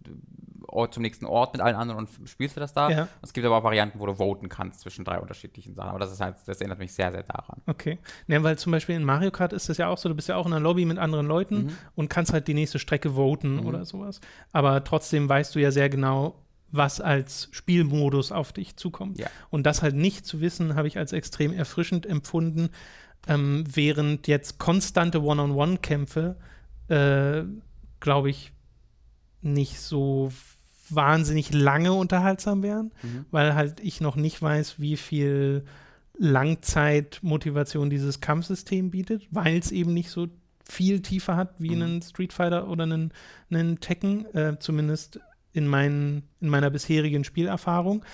Ort, zum nächsten Ort mit allen anderen und spielst du das da. Ja. Es gibt aber auch Varianten, wo du voten kannst zwischen drei unterschiedlichen Sachen. Aber das ist halt, das erinnert mich sehr, sehr daran. Okay. Ja, weil zum Beispiel in Mario Kart ist das ja auch so, du bist ja auch in einer Lobby mit anderen Leuten Mhm. und kannst halt die nächste Strecke voten oder sowas. Aber trotzdem weißt du ja sehr genau, was als Spielmodus auf dich zukommt. Ja. Und das halt nicht zu wissen, habe ich als extrem erfrischend empfunden, ähm, während jetzt konstante One-on-One-Kämpfe, äh, glaube ich, nicht so wahnsinnig lange unterhaltsam wären, weil halt ich noch nicht weiß, wie viel Langzeitmotivation dieses Kampfsystem bietet, weil es eben nicht so viel tiefer hat wie einen Street Fighter oder einen, einen Tekken, äh, zumindest in, meinen, in meiner bisherigen Spielerfahrung.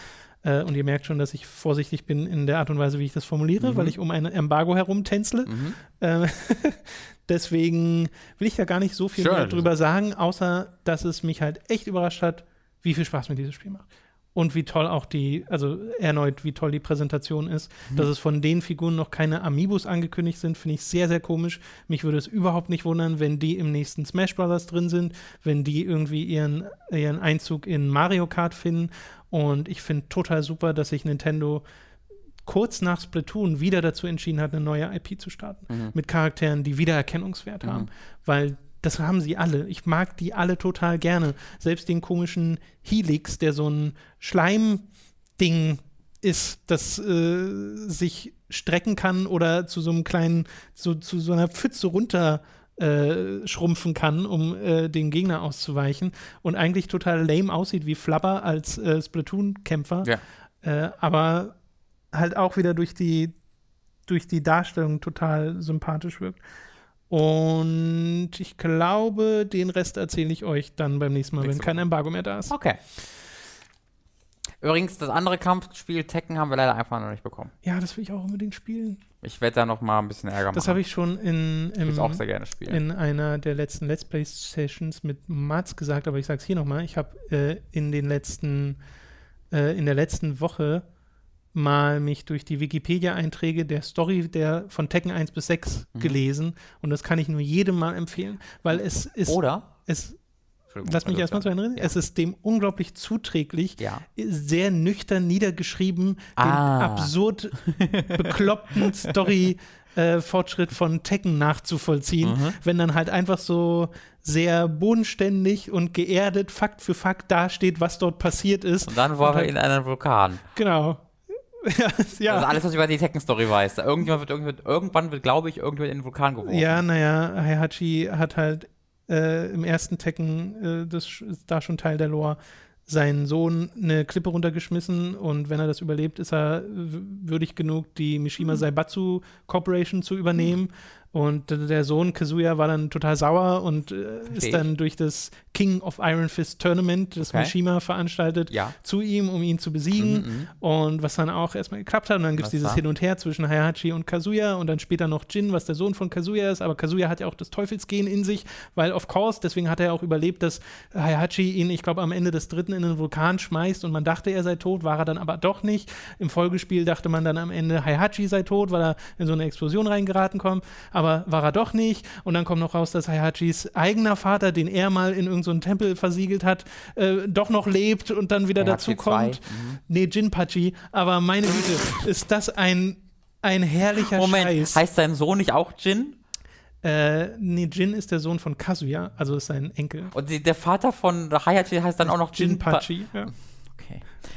Äh, und ihr merkt schon, dass ich vorsichtig bin in der Art und Weise, wie ich das formuliere, weil ich um ein Embargo herumtänzle. Mhm. Äh, [laughs] deswegen will ich da gar nicht so viel Schön. mehr drüber sagen, außer dass es mich halt echt überrascht hat, wie viel Spaß mir dieses Spiel macht. Und wie toll auch die, also erneut, wie toll die Präsentation ist. Dass es von den Figuren noch keine Amiibos angekündigt sind, finde ich sehr, sehr komisch. Mich würde es überhaupt nicht wundern, wenn die im nächsten Smash Brothers drin sind, wenn die irgendwie ihren, ihren Einzug in Mario Kart finden. Und ich finde total super, dass sich Nintendo kurz nach Splatoon wieder dazu entschieden hat, eine neue IP zu starten. Mit Charakteren, die Wiedererkennungswert haben. Weil das haben sie alle. Ich mag die alle total gerne. Selbst den komischen Helix, der so ein Schleimding ist, das äh, sich strecken kann oder zu so einem kleinen, zu, zu so einer Pfütze runter äh, schrumpfen kann, um äh, den Gegner auszuweichen und eigentlich total lame aussieht wie Flubber als äh, Splatoon-Kämpfer Ja. äh, aber halt auch wieder durch die, durch die Darstellung total sympathisch wirkt. Und ich glaube, den Rest erzähle ich euch dann beim nächsten Mal, wenn kein Embargo mehr da ist. Okay. Übrigens, das andere Kampfspiel Tekken haben wir leider einfach noch nicht bekommen. Ja, das will ich auch unbedingt spielen. Ich werde da noch mal ein bisschen Ärger machen. Das habe ich schon in, Ich im, es auch sehr gerne spielen. in einer der letzten Let's Play Sessions mit Mats gesagt, aber ich sage es hier nochmal. Ich habe äh, in den letzten, äh, in der letzten Woche mal mich durch die Wikipedia-Einträge der Story der von Tekken 1 bis 6 Mhm. gelesen und das kann ich nur jedem mal empfehlen, weil es ist Oder? es Entschuldigung, lass mich also, erstmal zu Ende reden. Ja. Es ist dem unglaublich zuträglich, Ja. sehr nüchtern niedergeschrieben, Ah. den absurd bekloppten [laughs] Story-Fortschritt von Tekken nachzuvollziehen, Mhm. wenn dann halt einfach so sehr bodenständig und geerdet Fakt für Fakt dasteht, was dort passiert ist. Und dann war Und er halt- in einen Vulkan. Genau. [laughs] ja, ja. Das ist alles, was ich über die Tekken-Story weiß. Irgendjemand wird, irgendwann, irgendwann wird, glaube ich, irgendjemand in den Vulkan geworfen. Ja, naja, Heihachi hat halt äh, im ersten Tekken, äh, das ist da schon Teil der Lore, seinen Sohn eine Klippe runtergeschmissen und wenn er das überlebt, ist er würdig genug, die Mishima Saibatsu Corporation zu übernehmen. Und der Sohn Kazuya war dann total sauer und äh, ist dann durch das King of Iron Fist Tournament, das Okay. Mishima veranstaltet, Ja. zu ihm, um ihn zu besiegen. Mhm, Und was dann auch erstmal geklappt hat. Und dann gibt es dieses war? Hin und Her zwischen Hayachi und Kazuya und dann später noch Jin, was der Sohn von Kazuya ist. Aber Kazuya hat ja auch das Teufelsgen in sich, weil, of course, deswegen hat er auch überlebt, dass Hayachi ihn, ich glaube, am Ende des dritten in den Vulkan schmeißt und man dachte, er sei tot, war er dann aber doch nicht. Im Folgespiel dachte man dann am Ende, Hayachi sei tot, weil er in so eine Explosion reingeraten kommt, aber war er doch nicht. Und dann kommt noch raus, dass Hayachis eigener Vater, den er mal in irgendeinen so Tempel versiegelt hat, äh, doch noch lebt und dann wieder Hayachi dazu kommt. mhm. Nee, Jinpachi. Aber meine Güte, ist das ein, ein herrlicher Moment, Scheiß. heißt sein Sohn nicht auch Jin? äh, nee, Jin ist der Sohn von Kazuya, also ist sein Enkel. Und der Vater von Hayachi heißt dann auch noch Jin Jinpachi. Ja.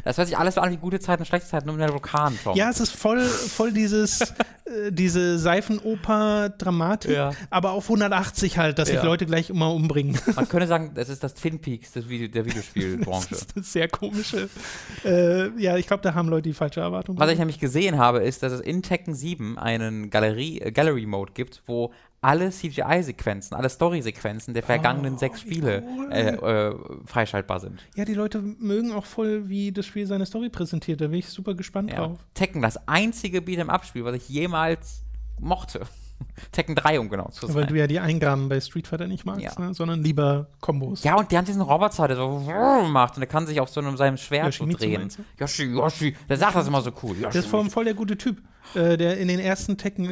Das hört sich alles an wie gute Zeiten und schlechte Zeiten, nur mit der Vulkan. ja, es ist voll, voll dieses, [laughs] äh, diese Seifenoper-Dramatik, Ja. aber auf 180 halt, dass sich Ja. Leute gleich immer umbringen. Man könnte sagen, das ist das Twin Peaks des Video, der Videospielbranche. [laughs] Das ist eine sehr komische. Äh, ja, ich glaube, da haben Leute die falsche Erwartung. Was ich nämlich gesehen habe, ist, dass es in Tekken 7 einen Galerie, äh, Gallery gibt, wo alle CGI-Sequenzen, alle Story-Sequenzen der vergangenen Oh, sechs Spiele cool. äh, äh, freischaltbar sind. ja, die Leute mögen auch voll, wie das Spiel seine Story präsentiert. Da bin ich super gespannt Ja. drauf. Tekken, das einzige Beat'em-Up-Spiel, was ich jemals mochte. [laughs] Tekken 3, um genau zu Weil sein. du ja die Eingaben bei Street Fighter nicht magst, Ja. ne? sondern lieber Kombos. Ja, und der hat diesen Roboter, der so macht und der kann sich auf so einem seinem Schwert so Yoshimitsu drehen. meinst du? Yoshi, Yoshi, der sagt das immer so cool. Yoshi, Der ist voll, voll der gute Typ. Äh, der in den ersten Tekken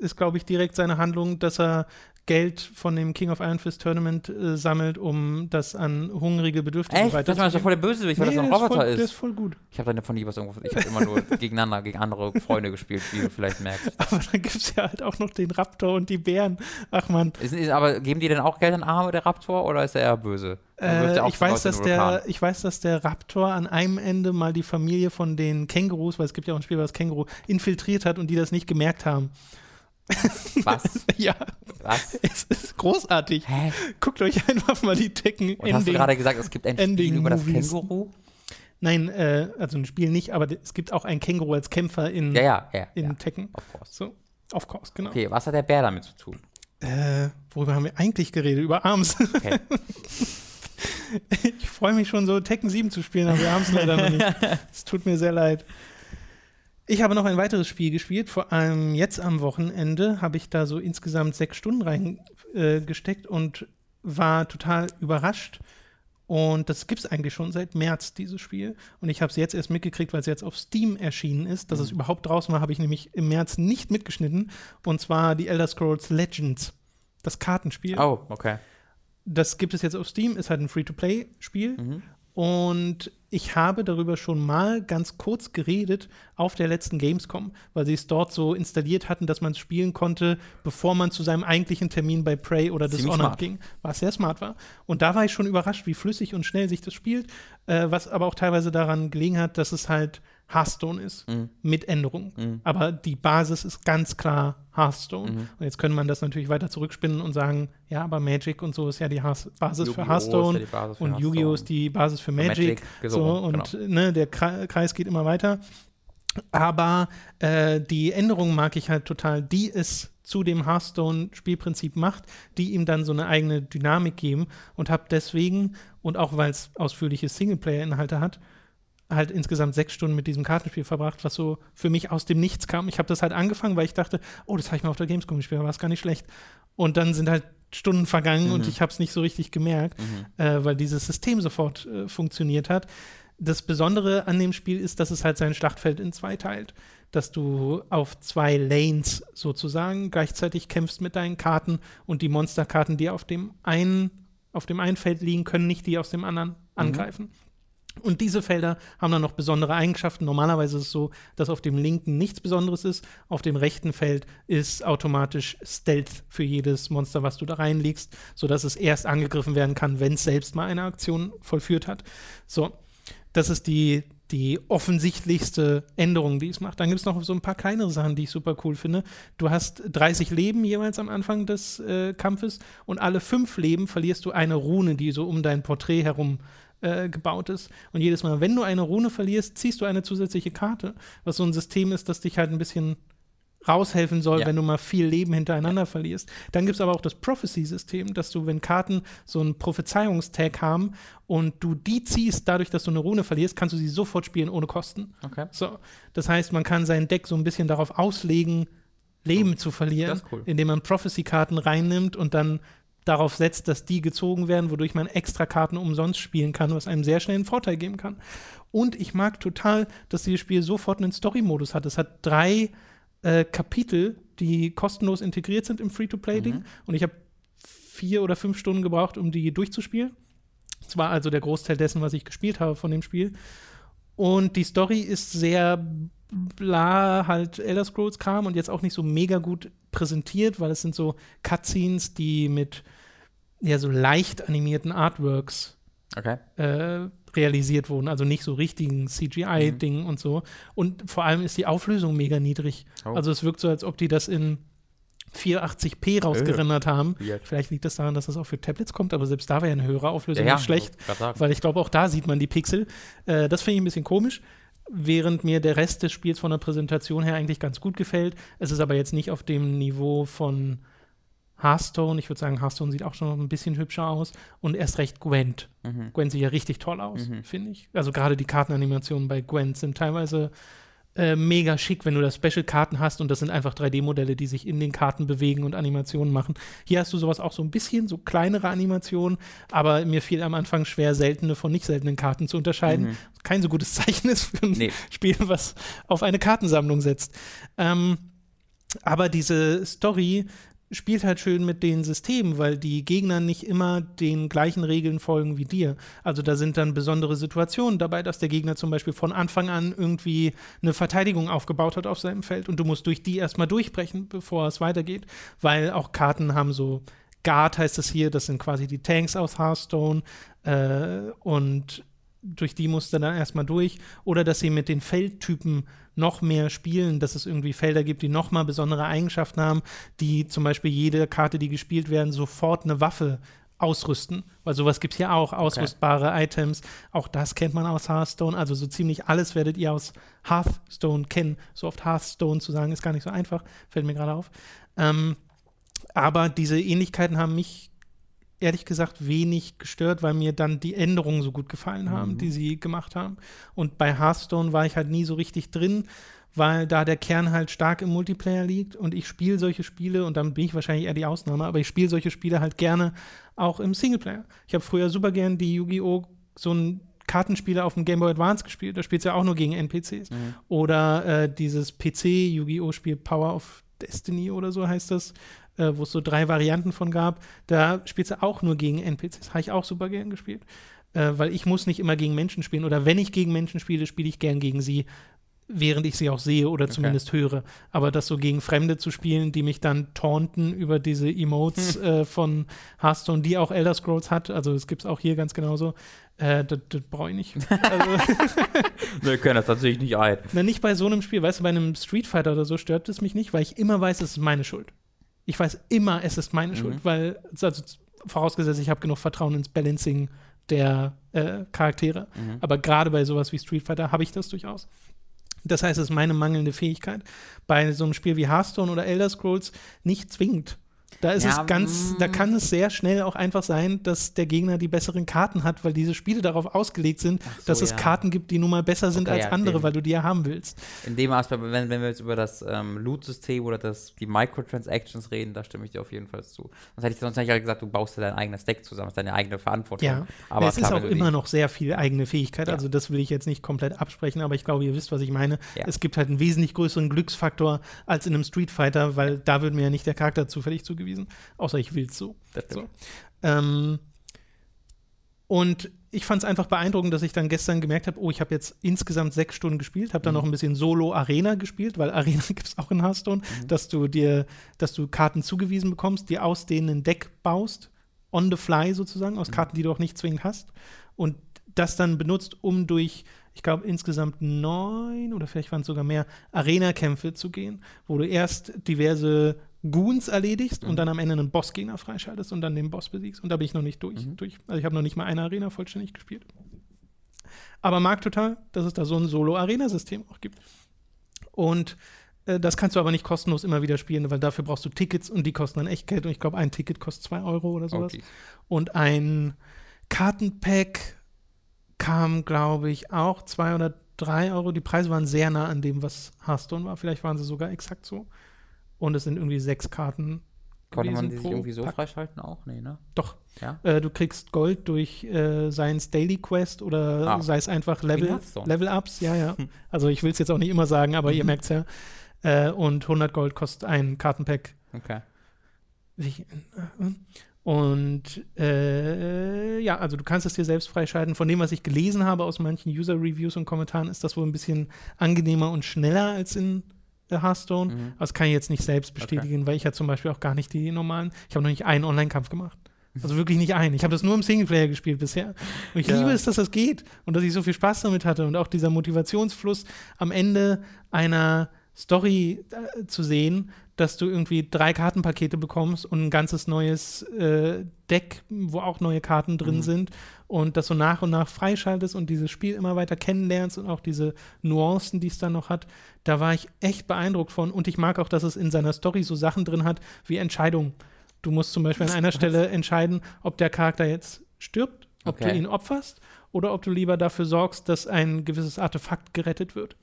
äh, ist, glaube ich, direkt seine Handlung, dass er Geld von dem King of Iron Fist Tournament äh, sammelt, um das an hungrige Bedürftige Echt? Das war so voll der Bösewicht, weil das so ein Roboter voll, ist. Der ist voll gut. Ich habe da von nie was irgendwo. Ich habe immer nur [laughs] gegeneinander, gegen andere Freunde gespielt, wie du vielleicht merkst. [laughs] Aber dann gibt es ja halt auch noch den Raptor und die Bären. Ach man, Ist, ist, aber geben die denn auch Geld an Arme, der Raptor, oder ist er eher böse? Dann äh, ich, weiß, dass der, ich weiß, dass der Raptor an einem Ende mal die Familie von den Kängurus, weil es gibt ja auch ein Spiel, was Känguru, infiltriert hat und die das nicht gemerkt haben. [laughs] Was? ja, Was? es ist großartig. Hä? Guckt euch einfach mal die Tekken Und hast du gerade gesagt, es gibt ein Spiel über das Movies. Känguru? Nein, äh, also ein Spiel nicht, aber es gibt auch ein Känguru als Kämpfer in, Ja, ja, ja. in ja. Tekken. Of course. So, of course, genau. Okay, was hat der Bär damit zu tun? Äh, worüber haben wir eigentlich geredet? Über Arms. Okay. [laughs] ich freue mich schon so, Tekken 7 zu spielen, aber wir haben es leider noch nicht. [laughs] Es tut mir sehr leid. Ich habe noch ein weiteres Spiel gespielt. Vor allem jetzt am Wochenende habe ich da so insgesamt sechs Stunden reingesteckt äh, gesteckt und war total überrascht. Und das gibt es eigentlich schon seit März, dieses Spiel. Und ich habe es jetzt erst mitgekriegt, weil es jetzt auf Steam erschienen ist. Dass es überhaupt draußen war, habe ich nämlich im März nicht mitgeschnitten. Und zwar die Elder Scrolls Legends. Das Kartenspiel. Oh, okay. Das gibt es jetzt auf Steam, ist halt ein Free-to-Play-Spiel. Mhm. Und ich habe darüber schon mal ganz kurz geredet auf der letzten Gamescom, weil sie es dort so installiert hatten, dass man es spielen konnte, bevor man zu seinem eigentlichen Termin bei Prey oder Ziemlich Dishonored smart. ging, was sehr smart war. Und da war ich schon überrascht, wie flüssig und schnell sich das spielt, äh, was aber auch teilweise daran gelegen hat, dass es halt Hearthstone ist, Mhm. mit Änderungen. Mhm. Aber die Basis ist ganz klar Hearthstone. Mhm. Und jetzt könnte man das natürlich weiter zurückspinnen und sagen, ja, aber Magic und so ist ja die Has Basis Yu-Gi-Oh! für Hearthstone ja Basis für und Yu-Gi-Oh! Ist die Basis für Für Magic. so und genau. ne, der Kre- Kreis geht immer weiter. Aber äh, die Änderung mag ich halt total, die es zu dem Hearthstone-Spielprinzip macht, die ihm dann so eine eigene Dynamik geben und habe deswegen, und auch weil es ausführliche Singleplayer-Inhalte hat, halt insgesamt sechs Stunden mit diesem Kartenspiel verbracht, was so für mich aus dem Nichts kam. Ich habe das halt angefangen, weil ich dachte, oh, das habe ich mal auf der Gamescom gespielt, war es gar nicht schlecht. Und dann sind halt Stunden vergangen und Mhm. ich habe es nicht so richtig gemerkt Mhm. äh, weil dieses System sofort äh, funktioniert hat. Das Besondere an dem Spiel ist, dass es halt sein Schlachtfeld in zwei teilt. Dass du auf zwei Lanes sozusagen gleichzeitig kämpfst mit deinen Karten und die Monsterkarten, die auf dem einen, auf dem einen Feld liegen, können nicht die aus dem anderen angreifen. Und diese Felder haben dann noch besondere Eigenschaften. Normalerweise ist es so, dass auf dem linken nichts Besonderes ist. Auf dem rechten Feld ist automatisch Stealth für jedes Monster, was du da reinlegst, sodass es erst angegriffen werden kann, wenn es selbst mal eine Aktion vollführt hat. So, das ist die, die offensichtlichste Änderung, die es macht. Dann gibt es noch so ein paar kleinere Sachen, die ich super cool finde. Du hast 30 Leben jeweils am Anfang des äh, Kampfes und alle fünf Leben verlierst du eine Rune, die so um dein Porträt herum äh, gebaut ist. Und jedes Mal, wenn du eine Rune verlierst, ziehst du eine zusätzliche Karte, was so ein System ist, das dich halt ein bisschen raushelfen soll, Ja. wenn du mal viel Leben hintereinander verlierst. Dann gibt es aber auch das Prophecy-System, dass du, wenn Karten so einen Prophezeiungstag haben und du die ziehst, dadurch, dass du eine Rune verlierst, kannst du sie sofort spielen ohne Kosten. Okay. So, das heißt, man kann sein Deck so ein bisschen darauf auslegen, Leben zu verlieren, cool. indem man Prophecy-Karten reinnimmt und dann darauf setzt, dass die gezogen werden, wodurch man extra Karten umsonst spielen kann, was einem sehr schnell einen Vorteil geben kann. Und ich mag total, dass dieses Spiel sofort einen Story-Modus hat. Es hat drei äh, Kapitel, die kostenlos integriert sind im Free-to-Play-Ding. Und ich habe vier oder fünf Stunden gebraucht, um die durchzuspielen. Das war also der Großteil dessen, was ich gespielt habe von dem Spiel. Und die Story ist sehr bla, halt Elder Scrolls Kram und jetzt auch nicht so mega gut präsentiert, weil es sind so Cutscenes, die mit ja so leicht animierten Artworks Okay. äh, realisiert wurden, also nicht so richtigen CGI-Dingen und so. Und vor allem ist die Auflösung mega niedrig. Oh. Also es wirkt so, als ob die das in 480p rausgerendert haben. Weird. Vielleicht liegt das daran, dass das auch für Tablets kommt, aber selbst da wäre eine höhere Auflösung ja, nicht schlecht. Weil ich glaube, auch da sieht man die Pixel. Äh, das finde ich ein bisschen komisch, während mir der Rest des Spiels von der Präsentation her eigentlich ganz gut gefällt. Es ist aber jetzt nicht auf dem Niveau von Hearthstone. Ich würde sagen, Hearthstone sieht auch schon noch ein bisschen hübscher aus. Und erst recht Gwent. Mhm. Gwent sieht ja richtig toll aus, Mhm. finde ich. Also gerade die Kartenanimationen bei Gwent sind teilweise äh, mega schick, wenn du da Special-Karten hast und das sind einfach 3D-Modelle, die sich in den Karten bewegen und Animationen machen. Hier hast du sowas auch so ein bisschen, so kleinere Animationen, aber mir fiel am Anfang schwer, seltene von nicht seltenen Karten zu unterscheiden. Mhm. Kein so gutes [laughs] Zeichen ist für ein Nee. Spiel, was auf eine Kartensammlung setzt. Ähm, aber diese Story spielt halt schön mit den Systemen, weil die Gegner nicht immer den gleichen Regeln folgen wie dir. Also da sind dann besondere Situationen dabei, dass der Gegner zum Beispiel von Anfang an irgendwie eine Verteidigung aufgebaut hat auf seinem Feld und du musst durch die erstmal durchbrechen, bevor es weitergeht, weil auch Karten haben so Guard heißt es hier, das sind quasi die Tanks aus Hearthstone äh, und durch die musst du dann erstmal durch. Oder dass sie mit den Feldtypen noch mehr spielen, dass es irgendwie Felder gibt, die noch mal besondere Eigenschaften haben, die zum Beispiel jede Karte, die gespielt werden, sofort eine Waffe ausrüsten. Weil sowas gibt es ja auch, ausrüstbare Items. Auch das kennt man aus Hearthstone. Also so ziemlich alles werdet ihr aus Hearthstone kennen. So oft Hearthstone zu sagen, ist gar nicht so einfach, fällt mir gerade auf. Ähm, aber diese Ähnlichkeiten haben mich ehrlich gesagt wenig gestört, weil mir dann die Änderungen so gut gefallen haben, die sie gemacht haben. Und bei Hearthstone war ich halt nie so richtig drin, weil da der Kern halt stark im Multiplayer liegt und ich spiele solche Spiele und dann bin ich wahrscheinlich eher die Ausnahme, aber ich spiele solche Spiele halt gerne auch im Singleplayer. Ich habe früher super gern die Yu-Gi-Oh! so ein Kartenspiele auf dem Game Boy Advance gespielt. Da spielst du ja auch nur gegen NPCs. Oder äh, dieses PC-Yu-Gi-Oh!-Spiel Power of Destiny oder so heißt das, äh, wo es so drei Varianten von gab. Da spielst du auch nur gegen NPCs. Habe ich auch super gern gespielt. Äh, weil ich muss nicht immer gegen Menschen spielen. Oder wenn ich gegen Menschen spiele, spiele ich gern gegen sie, während ich sie auch sehe oder zumindest höre. Aber das so gegen Fremde zu spielen, die mich dann taunten über diese Emotes äh, von Hearthstone, die auch Elder Scrolls hat, also es gibt es auch hier ganz genauso, äh, das, das brauche ich nicht. Also, [laughs] Wir können das natürlich nicht ein. na, nicht bei so einem Spiel, weißt du, bei einem Street Fighter oder so stört es mich nicht, weil ich immer weiß, es ist meine Schuld. Ich weiß immer, es ist meine Schuld, weil, also vorausgesetzt, ich habe genug Vertrauen ins Balancing der äh, Charaktere. Aber gerade bei sowas wie Street Fighter habe ich das durchaus. Das heißt, es ist meine mangelnde Fähigkeit. Bei so einem Spiel wie Hearthstone oder Elder Scrolls nicht zwingend. Da ist Ja, es ganz, da mm. kann es sehr schnell auch einfach sein, dass der Gegner die besseren Karten hat, weil diese Spiele darauf ausgelegt sind, so, dass es ja. Karten gibt, die nun mal besser sind Okay, als ja, andere, dem- weil du die ja haben willst. In dem Aspekt, wenn, wenn wir jetzt über das ähm, Loot-System oder das, die Microtransactions reden, da stimme ich dir auf jeden Fall zu. Sonst hätte ich sonst ich gesagt, du baust dir dein eigenes Deck zusammen, das ist deine eigene Verantwortung. Ja, aber es klar, ist auch immer noch sehr viel eigene Fähigkeit. Also das will ich jetzt nicht komplett absprechen, aber ich glaube, ihr wisst, was ich meine. Es gibt halt einen wesentlich größeren Glücksfaktor als in einem Street Fighter, weil da wird mir ja nicht der Charakter zufällig zugewiesen, außer ich will es so. So. Ähm, und ich fand es einfach beeindruckend, dass ich dann gestern gemerkt habe, oh, ich habe jetzt insgesamt sechs Stunden gespielt, habe dann noch ein bisschen Solo-Arena gespielt, weil Arena [laughs] gibt es auch in Hearthstone, dass du dir, dass du Karten zugewiesen bekommst, die aus denen ein Deck baust, on the fly sozusagen, aus Karten, die du auch nicht zwingend hast. Und das dann benutzt, um durch, ich glaube, insgesamt neun oder vielleicht waren es sogar mehr Arena-Kämpfe zu gehen, wo du erst diverse Goons erledigst und dann am Ende einen Bossgegner freischaltest und dann den Boss besiegst. Und da bin ich noch nicht durch. durch. Also ich habe noch nicht mal eine Arena vollständig gespielt. Aber mag total, dass es da so ein Solo-Arena-System auch gibt. Und äh, das kannst du aber nicht kostenlos immer wieder spielen, weil dafür brauchst du Tickets und die kosten dann echt Geld. Und ich glaube, ein Ticket kostet 2 Euro oder sowas. Okay. Und ein Kartenpack kam, glaube ich, auch 2 oder 3 Euro. Die Preise waren sehr nah an dem, was Hearthstone war. Vielleicht waren sie sogar exakt so. Und es sind irgendwie sechs Karten. Konnte man die sich irgendwie so Pack. freischalten auch? Nee, ne? Doch. Ja. Äh, du kriegst Gold durch äh, Science Daily Quest oder Ah. sei es einfach Level, Hearthstone. Level-Ups. Ja, ja. [laughs] Also ich will es jetzt auch nicht immer sagen, aber ihr [laughs] merkt es ja. Äh, und 100 Gold kostet ein Kartenpack. Okay. Wie- äh, Und äh, ja, also du kannst es dir selbst freischalten. Von dem, was ich gelesen habe aus manchen User-Reviews und Kommentaren, ist das wohl ein bisschen angenehmer und schneller als in Hearthstone. Mhm. Das kann ich jetzt nicht selbst bestätigen, weil ich ja zum Beispiel auch gar nicht die normalen, ich habe noch nicht einen Online-Kampf gemacht. Also [laughs] wirklich nicht einen. Ich habe das nur im Singleplayer gespielt bisher. Und ich Ja. liebe es, dass das geht und dass ich so viel Spaß damit hatte und auch dieser Motivationsfluss am Ende einer Story äh, zu sehen, dass du irgendwie drei Kartenpakete bekommst und ein ganzes neues äh, Deck, wo auch neue Karten drin Mhm. sind und das so nach und nach freischaltest und dieses Spiel immer weiter kennenlernst und auch diese Nuancen, die es dann noch hat. Da war ich echt beeindruckt von und ich mag auch, dass es in seiner Story so Sachen drin hat wie Entscheidungen. Du musst zum Beispiel an einer Stelle entscheiden, ob der Charakter jetzt stirbt, ob du Okay. ihn opferst oder ob du lieber dafür sorgst, dass ein gewisses Artefakt gerettet wird.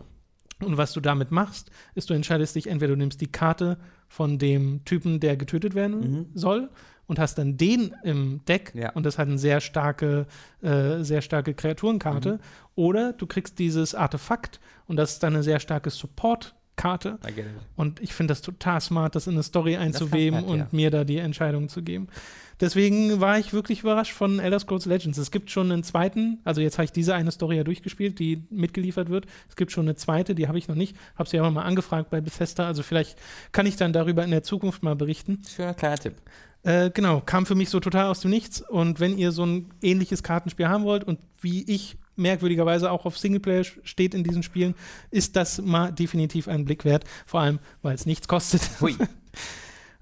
Und was du damit machst, ist, du entscheidest dich, entweder du nimmst die Karte von dem Typen, der getötet werden Mhm. soll, und hast dann den im Deck Ja. und das hat eine sehr starke, äh, sehr starke Kreaturenkarte. Mhm. Oder du kriegst dieses Artefakt und das ist dann eine sehr starke I it. Und ich finde das total smart, das in eine Story einzuweben und ja. mir da die Entscheidung zu geben. Deswegen war ich wirklich überrascht von Elder Scrolls Legends. Es gibt schon einen zweiten, also jetzt habe ich diese eine Story ja durchgespielt, die mitgeliefert wird. Es gibt schon eine zweite, die habe ich noch nicht. Habe sie aber mal angefragt bei Bethesda. Also vielleicht kann ich dann darüber in der Zukunft mal berichten. Schöner kleiner Tipp. Äh, genau, kam für mich so total aus dem Nichts. Und wenn ihr so ein ähnliches Kartenspiel haben wollt und wie ich merkwürdigerweise auch auf Singleplayer steht in diesen Spielen, ist das mal definitiv einen Blick wert. Vor allem, weil es nichts kostet. Hui. [laughs]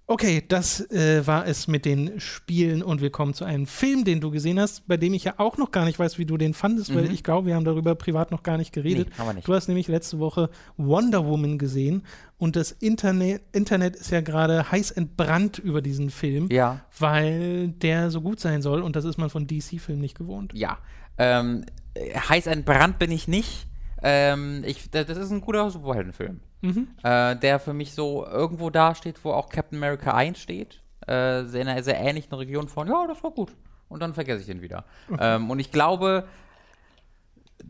Okay, das äh, war es mit den Spielen und wir kommen zu einem Film, den du gesehen hast, bei dem ich ja auch noch gar nicht weiß, wie du den fandest, weil Mhm. ich glaube, wir haben darüber privat noch gar nicht geredet. Nee, haben wir nicht. Du hast nämlich letzte Woche Wonder Woman gesehen und das Internet, Internet ist ja gerade heiß entbrannt über diesen Film, Ja. weil der so gut sein soll und das ist man von DC-Filmen nicht gewohnt. Ja. Ähm, äh, heiß entbrannt bin ich nicht. Ähm, ich, das ist ein guter Superheldenfilm. Mhm. Äh, der für mich so irgendwo dasteht, wo auch Captain America 1 steht. Äh, sehr in einer sehr ähnlichen Region von, ja, das war gut. Und dann vergesse ich den wieder. Ähm, und ich glaube,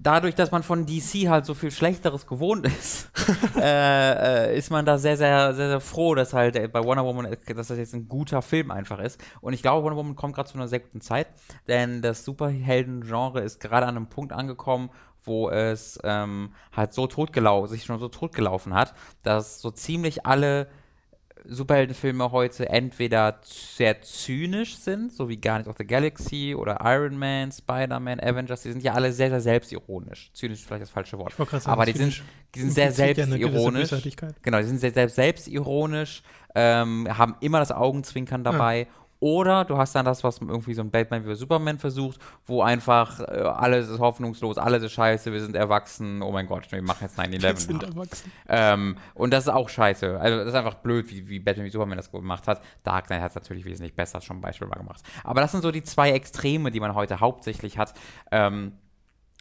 dadurch, dass man von DC halt so viel Schlechteres gewohnt ist, [laughs] äh, äh, ist man da sehr, sehr, sehr, sehr froh, dass halt äh, bei Wonder Woman, äh, dass das jetzt ein guter Film einfach ist. Und ich glaube, Wonder Woman kommt gerade zu einer sehr guten Zeit, denn das Superhelden-Genre ist gerade an einem Punkt angekommen, wo es ähm, halt so totgelaufen, sich schon so totgelaufen hat, dass so ziemlich alle Superheldenfilme heute entweder sehr zynisch sind, so wie Guardians of the Galaxy oder Iron Man, Spider-Man, Avengers, die sind ja alle sehr, sehr selbstironisch. Zynisch ist vielleicht das falsche Wort. Sagen, Aber die sind, die sind sehr ja selbstironisch. Bösartigkeit. Genau, die sind sehr, sehr selbstironisch, ähm, haben immer das Augenzwinkern dabei. Oder du hast dann das, was irgendwie so ein Batman wie Superman versucht, wo einfach äh, alles ist hoffnungslos, alles ist scheiße, wir sind erwachsen, oh mein Gott, wir machen jetzt 9-11. Wir sind nach. erwachsen. Ähm, und das ist auch scheiße. Also, das ist einfach blöd, wie, wie Batman wie Superman das gemacht hat. Dark Knight hat es natürlich wesentlich besser schon beispielbar gemacht. Aber das sind so die zwei Extreme, die man heute hauptsächlich hat. Ähm,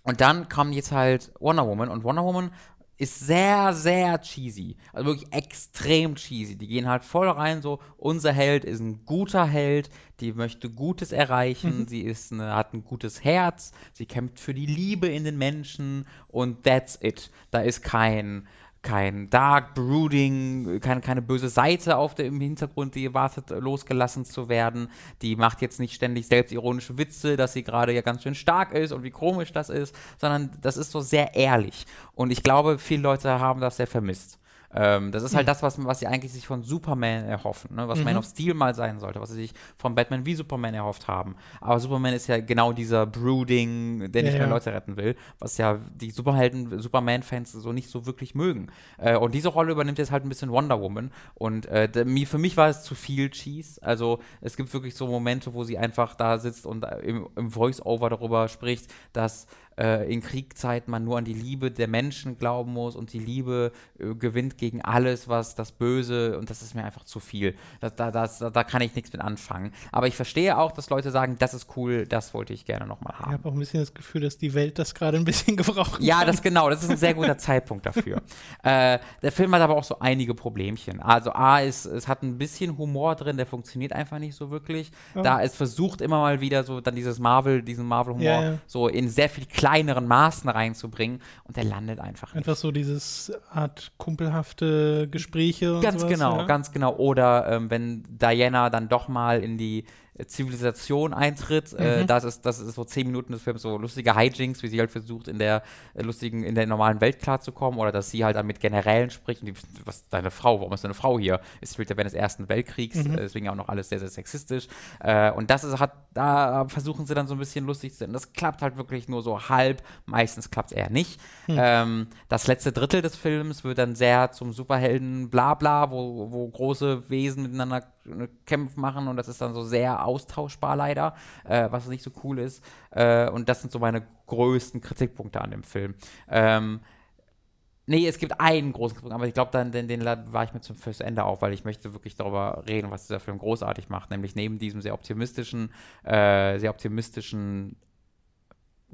und dann kam jetzt halt Wonder Woman und Wonder Woman ist sehr, sehr cheesy. Also wirklich extrem cheesy. Die gehen halt voll rein, so, unser Held ist ein guter Held, die möchte Gutes erreichen, sie ist eine, hat ein gutes Herz, sie kämpft für die Liebe in den Menschen und that's it. Da ist kein, kein Dark Brooding, keine, keine böse Seite auf der, im Hintergrund, die wartet, losgelassen zu werden. Die macht jetzt nicht ständig selbstironische Witze, dass sie gerade ja ganz schön stark ist und wie komisch das ist, sondern das ist so sehr ehrlich. Und ich glaube, viele Leute haben das sehr vermisst. Ähm, das ist halt das, was, was sie eigentlich sich von Superman erhoffen, ne? was Man of Steel mal sein sollte, was sie sich von Batman wie Superman erhofft haben. Aber Superman ist ja genau dieser Brooding, der nicht Ja, mehr ja. Leute retten will, was ja die Superhelden, Superman-Fans so nicht so wirklich mögen. Äh, und diese Rolle übernimmt jetzt halt ein bisschen Wonder Woman. Und äh, für mich war es zu viel Cheese. Also es gibt wirklich so Momente, wo sie einfach da sitzt und äh, im, im Voice-Over darüber spricht, dass äh, in Kriegszeiten man nur an die Liebe der Menschen glauben muss und die Liebe äh, gewinnt gegen alles, was das Böse und das ist mir einfach zu viel. Das, da, das, da kann ich nichts mit anfangen. Aber ich verstehe auch, dass Leute sagen, das ist cool, das wollte ich gerne nochmal haben. Ich habe auch ein bisschen das Gefühl, dass die Welt das gerade ein bisschen [laughs] gebraucht Ja, das genau, das ist ein sehr guter Zeitpunkt dafür. [laughs] Äh, der Film hat aber auch so einige Problemchen. Also A, ist, es hat ein bisschen Humor drin, der funktioniert einfach nicht so wirklich. Ja. Da es versucht immer mal wieder so dann dieses Marvel, diesen Marvel-Humor Ja, ja. so in sehr viel kleineren Maßen reinzubringen und der landet einfach nicht. Einfach so dieses Art kumpelhafte Gespräche und Ganz sowas, genau, ja. ganz genau. Oder ähm, wenn Diana dann doch mal in die Zivilisation eintritt, äh, Mhm. das ist das ist so zehn Minuten des Films so lustige Hijinks, wie sie halt versucht in der äh, lustigen in der normalen Welt klarzukommen oder dass sie halt dann mit Generälen spricht und die, was deine Frau, warum ist deine Frau hier? Es spielt ja während des Ersten Weltkriegs, Mhm. äh, deswegen auch noch alles sehr sehr sexistisch äh, und das ist hat da versuchen sie dann so ein bisschen lustig zu sein. Das klappt halt wirklich nur so halb, meistens klappt es eher nicht. Hm. Ähm, das letzte Drittel des Films wird dann sehr zum Superhelden Blabla, wo, wo große Wesen miteinander äh, Kämpfe machen und das ist dann so sehr austauschbar leider, äh, was nicht so cool ist. Äh, und das sind so meine größten Kritikpunkte an dem Film. Ähm, Nee, es gibt einen großen Kritikpunkt, aber ich glaube, dann den, den war ich mir zum fürs Ende auf, weil ich möchte wirklich darüber reden, was dieser Film großartig macht. Nämlich neben diesem sehr optimistischen, äh, sehr optimistischen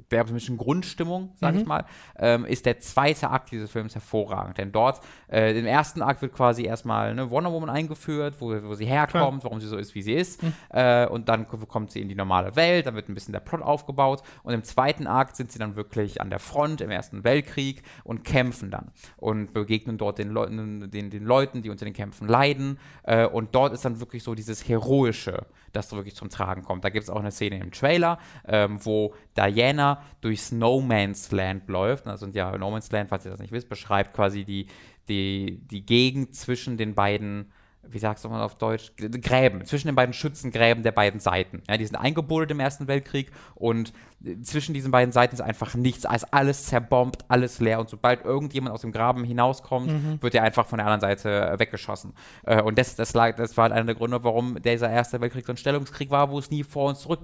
der optimistischen Grundstimmung, sage ich Mhm. mal, ähm, ist der zweite Akt dieses Films hervorragend. Denn dort, äh, im ersten Akt wird quasi erstmal ne, Wonder Woman eingeführt, wo, wo sie herkommt, warum sie so ist, wie sie ist. Mhm. Äh, und dann kommt sie in die normale Welt, dann wird ein bisschen der Plot aufgebaut. Und im zweiten Akt sind sie dann wirklich an der Front im Ersten Weltkrieg und kämpfen dann. Und begegnen dort den, Leuten, den, den Leuten, die unter den Kämpfen leiden. Äh, und dort ist dann wirklich so dieses Heroische, das so wirklich zum Tragen kommt. Da gibt es auch eine Szene im Trailer, ähm, wo Diana durch No Man's Land läuft. Also ja, No Man's Land, falls ihr das nicht wisst, beschreibt quasi die, die, die Gegend zwischen den beiden, wie sagst du mal auf Deutsch, Gräben, zwischen den beiden Schützengräben der beiden Seiten. Ja, die sind eingebuddelt im Ersten Weltkrieg und äh, zwischen diesen beiden Seiten ist einfach nichts, ist alles zerbombt, alles leer und sobald irgendjemand aus dem Graben hinauskommt, wird er einfach von der anderen Seite äh, weggeschossen. Äh, und das, das, lag, das war halt einer der Gründe, warum dieser Erste Weltkrieg so ein Stellungskrieg war, wo es nie vor und zurück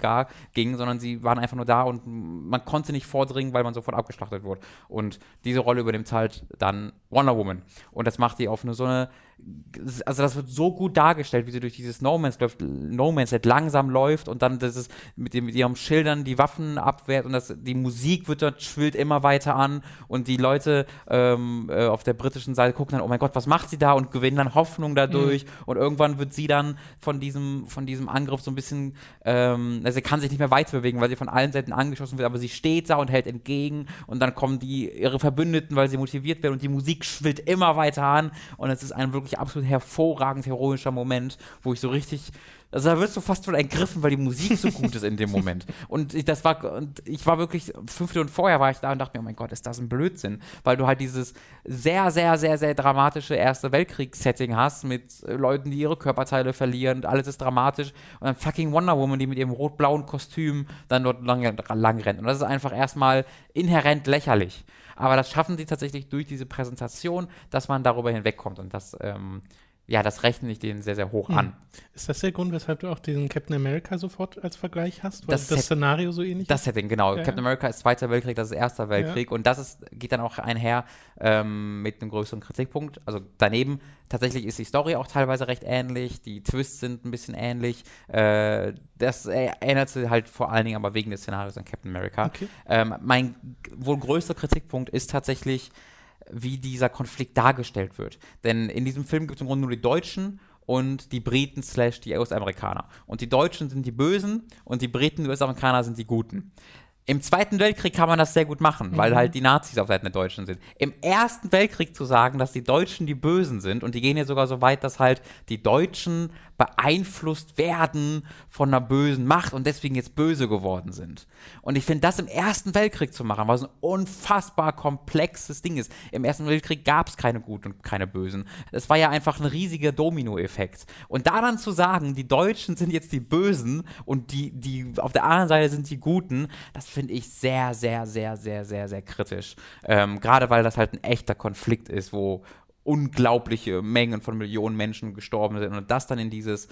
ging, sondern sie waren einfach nur da und man konnte nicht vordringen, weil man sofort abgeschlachtet wurde. Und diese Rolle übernimmt halt dann Wonder Woman. Und das macht die auf eine so eine also das wird so gut dargestellt, wie sie durch dieses No Man's, läuft, no Man's Land langsam läuft und dann das ist mit, dem, mit ihrem Schildern die Waffen abwehrt und das, die Musik wird dort schwillt immer weiter an und die Leute ähm, äh, auf der britischen Seite gucken dann, oh mein Gott, was macht sie da? Und gewinnen dann Hoffnung dadurch und irgendwann wird sie dann von diesem, von diesem Angriff so ein bisschen, ähm, also sie kann sich nicht mehr weiter bewegen, weil sie von allen Seiten angeschossen wird, aber sie steht da und hält entgegen und dann kommen die, ihre Verbündeten, weil sie motiviert werden und die Musik schwillt immer weiter an und es ist ein wirklich absolut hervorragend heroischer Moment, wo ich so richtig also da wirst du fast von ergriffen, weil die Musik so gut ist in dem Moment. [laughs] Und ich, das war, und ich war wirklich, fünf Minuten vorher war ich da und dachte mir, oh mein Gott, ist das ein Blödsinn. Weil du halt dieses sehr, sehr, sehr, sehr dramatische Erste Weltkriegs-Setting hast mit äh, Leuten, die ihre Körperteile verlieren und alles ist dramatisch. Und dann fucking Wonder Woman, die mit ihrem rot-blauen Kostüm dann dort lang, lang rennt. Und das ist einfach erstmal inhärent lächerlich. Aber das schaffen sie tatsächlich durch diese Präsentation, dass man darüber hinwegkommt. Und das, ähm, ja, das rechne ich denen sehr, sehr hoch Hm. an. Ist das der Grund, weshalb du auch diesen Captain America sofort als Vergleich hast? Weil Das das, Szenario so ähnlich Das Setting, genau. Ja, Captain ja. America ist Zweiter Weltkrieg, das ist Erster Weltkrieg. Und das ist, geht dann auch einher ähm, mit einem größeren Kritikpunkt. Also daneben, tatsächlich ist die Story auch teilweise recht ähnlich, die Twists sind ein bisschen ähnlich. Äh, das erinnert sich halt vor allen Dingen aber wegen des Szenarios an Captain America. Okay. Ähm, mein wohl größter Kritikpunkt ist tatsächlich, wie dieser Konflikt dargestellt wird. Denn in diesem Film gibt es im Grunde nur die Deutschen und die Briten slash die US-Amerikaner. Und die Deutschen sind die Bösen und die Briten und US-Amerikaner sind die Guten. Im Zweiten Weltkrieg kann man das sehr gut machen, weil halt die Nazis auf Seiten der Deutschen sind. Im Ersten Weltkrieg zu sagen, dass die Deutschen die Bösen sind und die gehen ja sogar so weit, dass halt die Deutschen beeinflusst werden von einer bösen Macht und deswegen jetzt böse geworden sind. Und ich finde, das im Ersten Weltkrieg zu machen, was ein unfassbar komplexes Ding ist. Im Ersten Weltkrieg gab es keine Guten und keine Bösen. Es war ja einfach ein riesiger Dominoeffekt. Und da dann zu sagen, die Deutschen sind jetzt die Bösen und die, die auf der anderen Seite sind die Guten, das finde ich sehr, sehr, sehr, sehr, sehr, sehr kritisch. Ähm, Gerade weil das halt ein echter Konflikt ist, wo unglaubliche Mengen von Millionen Menschen gestorben sind und das dann in dieses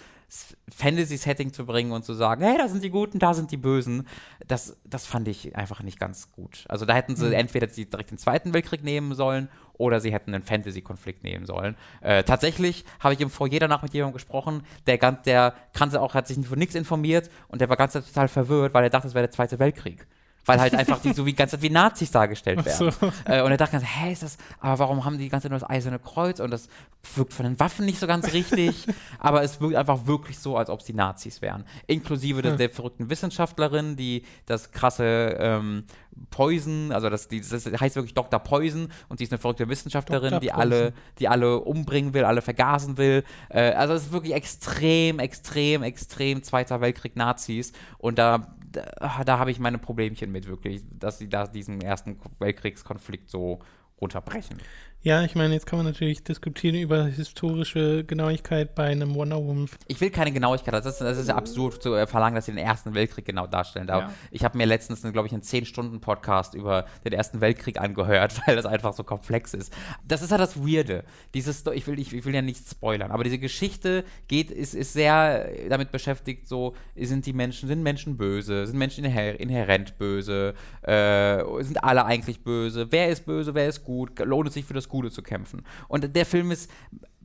Fantasy-Setting zu bringen und zu sagen, hey, da sind die Guten, da sind die Bösen, das, das fand ich einfach nicht ganz gut. Also da hätten sie mhm. entweder direkt den Zweiten Weltkrieg nehmen sollen oder sie hätten einen Fantasy-Konflikt nehmen sollen. Äh, tatsächlich habe ich im Vorjahr danach mit jemandem gesprochen, der, ganz, der kannte auch, hat sich für nichts informiert und der war ganz total verwirrt, weil er dachte, es wäre der Zweite Weltkrieg weil halt einfach die so wie ganz wie Nazis dargestellt werden. So. Äh, und er dachte ganz, hä, ist das, aber warum haben die ganze Zeit nur das eiserne Kreuz und das wirkt von den Waffen nicht so ganz richtig, aber es wirkt einfach wirklich so, als ob es die Nazis wären. Inklusive ja. der, der, verrückten Wissenschaftlerin, die das krasse ähm, Poison, also das, die, das heißt wirklich Dr. Poison und sie ist eine verrückte Wissenschaftlerin, die alle, die alle umbringen will, alle vergasen will. Äh, also es ist wirklich extrem, extrem, extrem Zweiter Weltkrieg Nazis und da da, da habe ich meine Problemchen mit wirklich, dass sie da diesen ersten Weltkriegskonflikt so runterbrechen. Ja, ich meine, jetzt kann man natürlich diskutieren über historische Genauigkeit bei einem Wonder Woman. Ich will keine Genauigkeit, das ist, das ist ja absurd zu verlangen, dass sie den Ersten Weltkrieg genau darstellen. Ja. Ich habe mir letztens, glaube ich, einen 10-Stunden-Podcast über den Ersten Weltkrieg angehört, [laughs] weil das einfach so komplex ist. Das ist ja das Weirde. Dieses, ich will, ich, ich will ja nicht spoilern, aber diese Geschichte geht, ist, ist sehr damit beschäftigt, so, sind die Menschen, sind Menschen böse, sind Menschen inhär, inhärent böse, äh, sind alle eigentlich böse, wer ist böse, wer ist gut, lohnt es sich für das Gute Gute zu kämpfen. Und der Film ist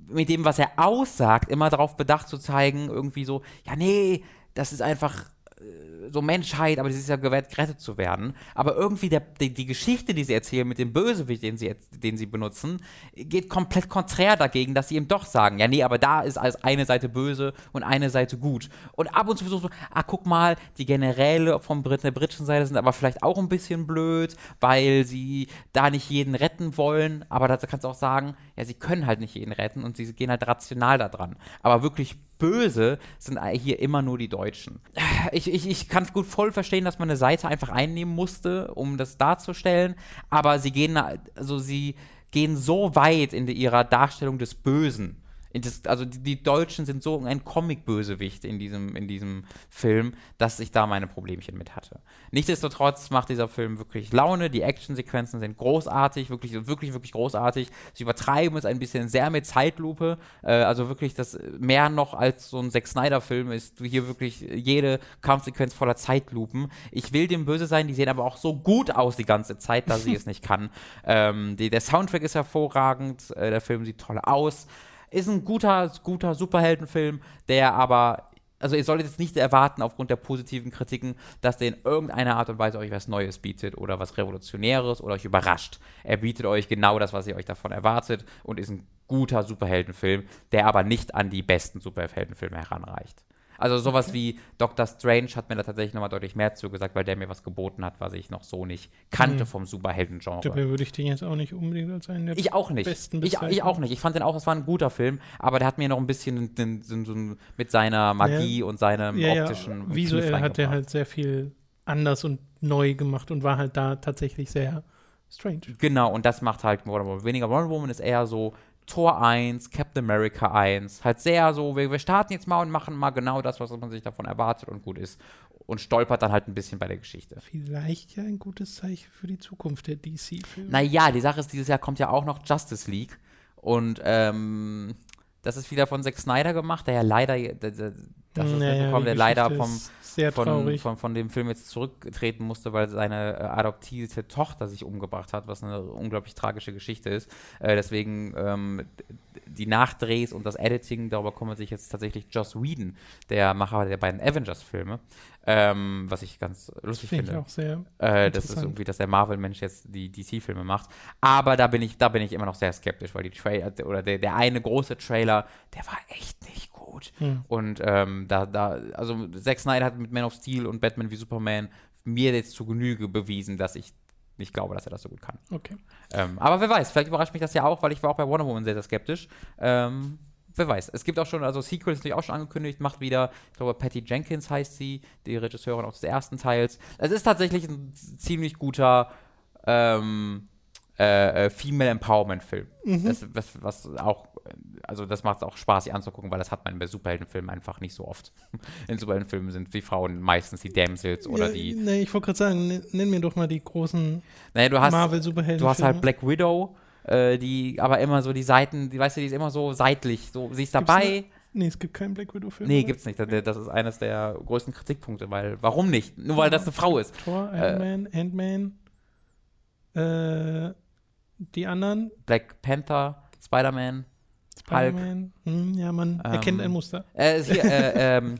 mit dem, was er aussagt, immer darauf bedacht zu zeigen, irgendwie so, ja, nee, das ist einfach so Menschheit, aber sie ist ja gewährt, gerettet zu werden. Aber irgendwie der, die, die, Geschichte, die sie erzählen mit dem Bösewicht, den sie, den sie benutzen, geht komplett konträr dagegen, dass sie ihm doch sagen, ja, nee, aber da ist als eine Seite böse und eine Seite gut. Und ab und zu versucht so, ah, guck mal, die Generäle vom Brit der britischen Seite sind aber vielleicht auch ein bisschen blöd, weil sie da nicht jeden retten wollen. Aber da kannst du auch sagen, ja, sie können halt nicht jeden retten und sie gehen halt rational da dran. Aber wirklich böse sind hier immer nur die Deutschen. Ich, ich, ich kann gut voll verstehen, dass man eine Seite einfach einnehmen musste, um das darzustellen, aber sie gehen, also sie gehen so weit in ihrer Darstellung des Bösen das, also die, die, Deutschen sind so ein Comic-Bösewicht in diesem, in diesem Film, dass ich da meine Problemchen mit hatte. Nichtsdestotrotz macht dieser Film wirklich Laune, die Actionsequenzen sind großartig, wirklich, wirklich, wirklich großartig. Sie übertreiben es ein bisschen sehr mit Zeitlupe, äh, also wirklich das mehr noch als so ein Zack Snyder-Film ist hier wirklich jede Kampfsequenz voller Zeitlupen. Ich will dem böse sein, die sehen aber auch so gut aus die ganze Zeit, dass sie es [laughs] nicht kann. Ähm, die, der Soundtrack ist hervorragend, äh, der Film sieht toll aus. Ist ein guter, guter Superheldenfilm, der aber also ihr solltet jetzt nicht erwarten, aufgrund der positiven Kritiken, dass der in irgendeiner Art und Weise euch was Neues bietet oder was Revolutionäres oder euch überrascht. Er bietet euch genau das, was ihr euch davon erwartet und ist ein guter Superheldenfilm, der aber nicht an die besten Superheldenfilme heranreicht. Also sowas okay. wie Doctor Strange hat mir da tatsächlich nochmal deutlich mehr zugesagt, weil der mir was geboten hat, was ich noch so nicht kannte hm. vom Superhelden-Genre. Dabei würde ich den jetzt auch nicht unbedingt als einen der ich auch nicht. besten ich, ich auch nicht. Ich fand den auch, es war ein guter Film, aber der hat mir noch ein bisschen den, den, den, mit seiner Magie ja. und seinem ja, optischen ja. Visuell hat er halt sehr viel anders und neu gemacht und war halt da tatsächlich sehr strange. Genau, und das macht halt Wonder Woman weniger. Wonder Woman ist eher so Tor 1, Captain America 1. Halt sehr so, wir, wir starten jetzt mal und machen mal genau das, was man sich davon erwartet und gut ist. Und stolpert dann halt ein bisschen bei der Geschichte. Vielleicht ja ein gutes Zeichen für die Zukunft der DC-Filme. Naja, die Sache ist, dieses Jahr kommt ja auch noch Justice League. Und ähm, das ist wieder von Zack Snyder gemacht, der ja leider, das ist naja, bekommen, der leider vom, von, von, von, dem Film jetzt zurücktreten musste, weil seine äh, adoptierte Tochter sich umgebracht hat, was eine unglaublich tragische Geschichte ist. Äh, deswegen ähm, die Nachdrehs und das Editing, darüber kümmert sich jetzt tatsächlich Joss Whedon, der Macher der beiden Avengers-Filme, ähm, was ich ganz lustig Find finde. Ich auch sehr äh, das ist irgendwie, dass der Marvel-Mensch jetzt die DC-Filme macht. Aber da bin ich, da bin ich immer noch sehr skeptisch, weil die Trailer oder der, der eine große Trailer, der war echt nicht gut. Hm. Und ähm, da, da, also Zack Snyder hat mit Man of Steel und Batman wie Superman mir jetzt zu Genüge bewiesen, dass ich nicht glaube, dass er das so gut kann. Okay. Ähm, aber wer weiß, vielleicht überrascht mich das ja auch, weil ich war auch bei Wonder Woman sehr, sehr skeptisch. Ähm, wer weiß. Es gibt auch schon, also Sequel ist natürlich auch schon angekündigt, macht wieder, ich glaube, Patty Jenkins heißt sie, die Regisseurin auch des ersten Teils. Es ist tatsächlich ein ziemlich guter ähm, äh, äh Female Empowerment Film. Mhm. Das, was, was auch also das macht auch Spaß, sich anzugucken, weil das hat man bei Superheldenfilmen einfach nicht so oft. [laughs] In Superheldenfilmen sind die Frauen meistens die Damsels oder ja, die. Nee, ich wollte gerade sagen, nenn mir doch mal die großen naja, Marvel-Superhelden. Du hast halt Black Widow, äh, die aber immer so die Seiten, die weißt du, die ist immer so seitlich, so sie ist dabei. eine- Nee, es gibt keinen Black Widow-Film. Nee, gibt's nicht. Das, das ist eines der größten Kritikpunkte, weil warum nicht? Nur weil das eine Frau ist. Thor, Äh, Iron Man, Ant-Man, äh, die anderen, Black Panther, Spider-Man, Spider-Man. Hm, ja, man erkennt Ähm, ein Muster. Äh, hier, äh, ähm,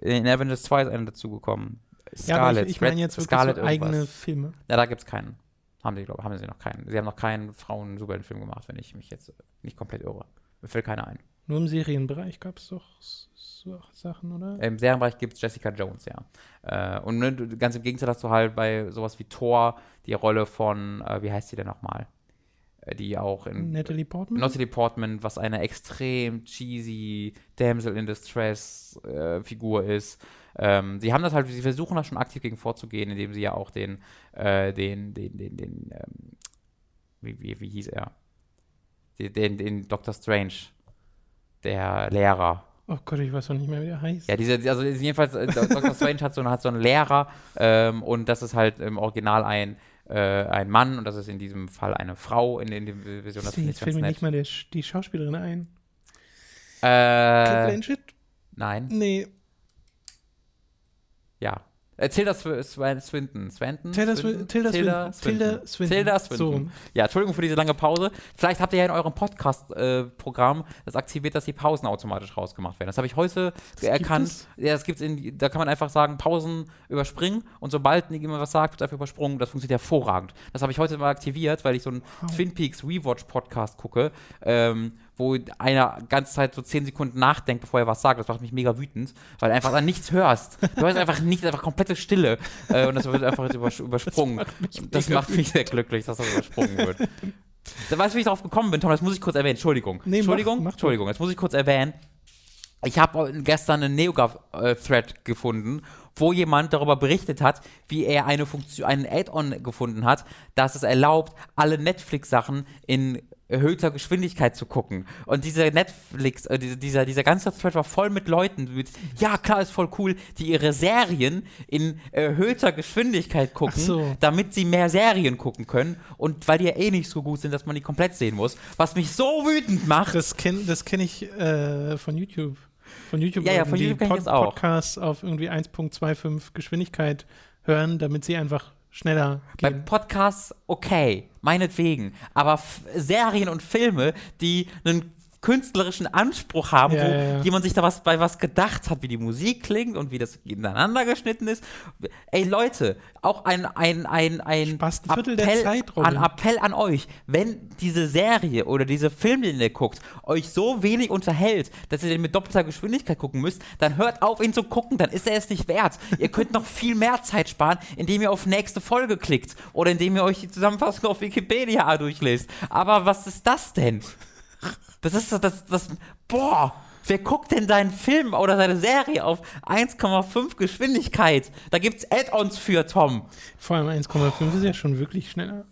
in Avengers 2 ist einer dazugekommen. Ja, Scarlet. ich, ich meine jetzt wirklich Scarlet so eigene irgendwas. Filme. Ja, da gibt's keinen. Haben sie, glaube haben sie noch keinen. Sie haben noch keinen Frauen-Superheldenfilm gemacht, wenn ich mich jetzt nicht komplett irre. Mir fällt keiner ein. Nur im Serienbereich gab es doch so Sachen, oder? Im Serienbereich gibt's Jessica Jones, ja. Äh, und ne, ganz im Gegensatz hast du halt bei sowas wie Thor die Rolle von, äh, wie heißt die denn nochmal? Äh, Die auch in Natalie Portman? Natalie Portman, was eine extrem cheesy Damsel in Distress äh, Figur ist. Ähm, sie haben das halt, sie versuchen da schon aktiv gegen vorzugehen, indem sie ja auch den, äh, den, den, den, den, ähm, wie, wie, wie hieß er? Den, den, den Dr. Strange, der Lehrer. oh Gott, ich weiß doch nicht mehr, wie der heißt. Ja, diese, also jedenfalls, äh, Dr. Strange hat so, hat so einen Lehrer ähm, und das ist halt im Original ein, äh, ein Mann und das ist in diesem Fall eine Frau in, in der Version. Das ich fällt mir nicht mal der, die Schauspielerin ein. Kate Äh, Blanchett? nein. Nee. Äh, Tilda Sw Sw Swinton. Swinton? Tilda Swinton? Swin- Tilda Swinton. Tilda Swinton. Tilda So Swinton. rum. Ja, Entschuldigung für diese lange Pause. Vielleicht habt ihr ja in eurem Podcast-Programm das aktiviert, dass die Pausen automatisch rausgemacht werden. Das habe ich heute erkannt. es? Ja, das gibt's in, da kann man einfach sagen, Pausen überspringen und sobald jemand was sagt, wird einfach übersprungen. Das funktioniert hervorragend. Das habe ich heute mal aktiviert, weil ich so einen Twin Peaks Rewatch-Podcast gucke, ähm, wo einer ganze Zeit so 10 Sekunden nachdenkt, bevor er was sagt. Das macht mich mega wütend, weil du einfach dann nichts hörst. Du hörst einfach nichts, einfach komplette Stille. Äh, und das wird einfach übers übersprungen. Das macht mich, sehr glücklich, dass das übersprungen wird. Da weißt du, wie ich darauf gekommen bin, Tom? Das muss ich kurz erwähnen. Entschuldigung. Nee, mach- Entschuldigung, mach doch. Entschuldigung. Das muss ich kurz erwähnen. Ich habe gestern einen NeoGAF-Thread gefunden, wo jemand darüber berichtet hat, wie er eine Funktion, einen Add-on gefunden hat, das es erlaubt, alle Netflix-Sachen in erhöhter Geschwindigkeit zu gucken. Und dieser Netflix, äh, dieser, dieser, ganze Thread war voll mit Leuten mit, ja klar, ist voll cool, die ihre Serien in erhöhter Geschwindigkeit gucken, so. damit sie mehr Serien gucken können. Und weil die ja eh nicht so gut sind, dass man die komplett sehen muss. Was mich so wütend macht. Das kenne das kenn ich äh, von YouTube. Von YouTube, Ja, ja, von YouTube auch. Podcasts auf irgendwie 1.25 Geschwindigkeit hören, damit sie einfach schneller Bei gehen. Podcasts okay, meinetwegen. Aber Serien und Filme, die einen künstlerischen Anspruch haben, Ja, wo ja, jemand sich da was bei was gedacht hat, wie die Musik klingt und wie das ineinander geschnitten ist. Ey Leute, auch ein, ein, ein, ein der Zeit, an Appell an euch, wenn diese Serie oder diese Film, den ihr guckt, euch so wenig unterhält, dass ihr den mit doppelter Geschwindigkeit gucken müsst, dann hört auf, ihn zu gucken, dann ist er es nicht wert. ihr könnt noch viel mehr Zeit sparen, indem ihr auf nächste Folge klickt oder indem ihr euch die Zusammenfassung auf Wikipedia durchlest. Aber was ist das denn? Das ist das, das, das boah, wer guckt denn deinen Film oder seine Serie auf 1,5 Geschwindigkeit? Da gibt's Add-ons für, Tom. Vor allem 1,5 ist ja schon wirklich schneller.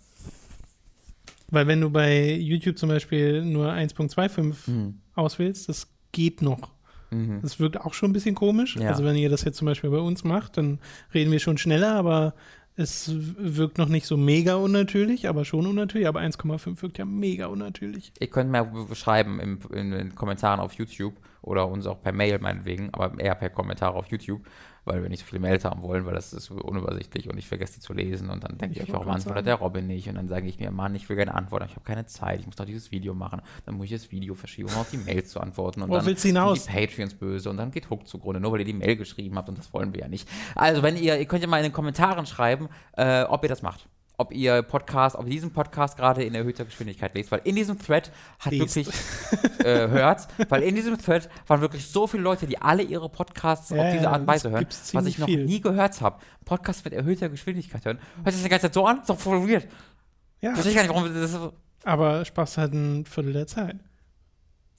Weil wenn du bei YouTube zum Beispiel nur 1.25 Hm. auswählst, das geht noch. Mhm. Das wirkt auch schon ein bisschen komisch. Ja. Also wenn ihr das jetzt zum Beispiel bei uns macht, dann reden wir schon schneller, aber es wirkt noch nicht so mega unnatürlich, aber schon unnatürlich. Aber 1,5 wirkt ja mega unnatürlich. Ihr könnt mir schreiben im, in den Kommentaren auf YouTube oder uns auch per Mail meinetwegen, aber eher per Kommentar auf YouTube, weil wir nicht so viele Mails haben wollen, weil das ist unübersichtlich und ich vergesse die zu lesen und dann denke Ich ich, warum gerade antwortet der Robin nicht? Und dann sage ich mir, Mann, ich will gerne antworten, ich habe keine Zeit, ich muss doch dieses Video machen. Dann muss ich das Video verschieben, um auf die Mails zu antworten. Und Worauf dann willst die Patreons böse und dann geht Hook zugrunde, nur weil ihr die Mail geschrieben habt und das wollen wir ja nicht. Also wenn ihr, ihr könnt ja mal in den Kommentaren schreiben, äh, ob ihr das macht. Ob ihr Podcast, ob ihr diesen Podcast gerade in erhöhter Geschwindigkeit lest, weil in diesem Thread hat Lest. wirklich äh, hört, weil in diesem Thread waren wirklich so viele Leute, die alle ihre Podcasts Ja, auf diese Art und Weise hören, was ich noch viel. nie gehört habe. Podcast mit erhöhter Geschwindigkeit hören. Hört sich das die ganze Zeit so an? Voll weird. Ja, Verstehe ich gar nicht, warum das so aber sparst halt ein Viertel der Zeit.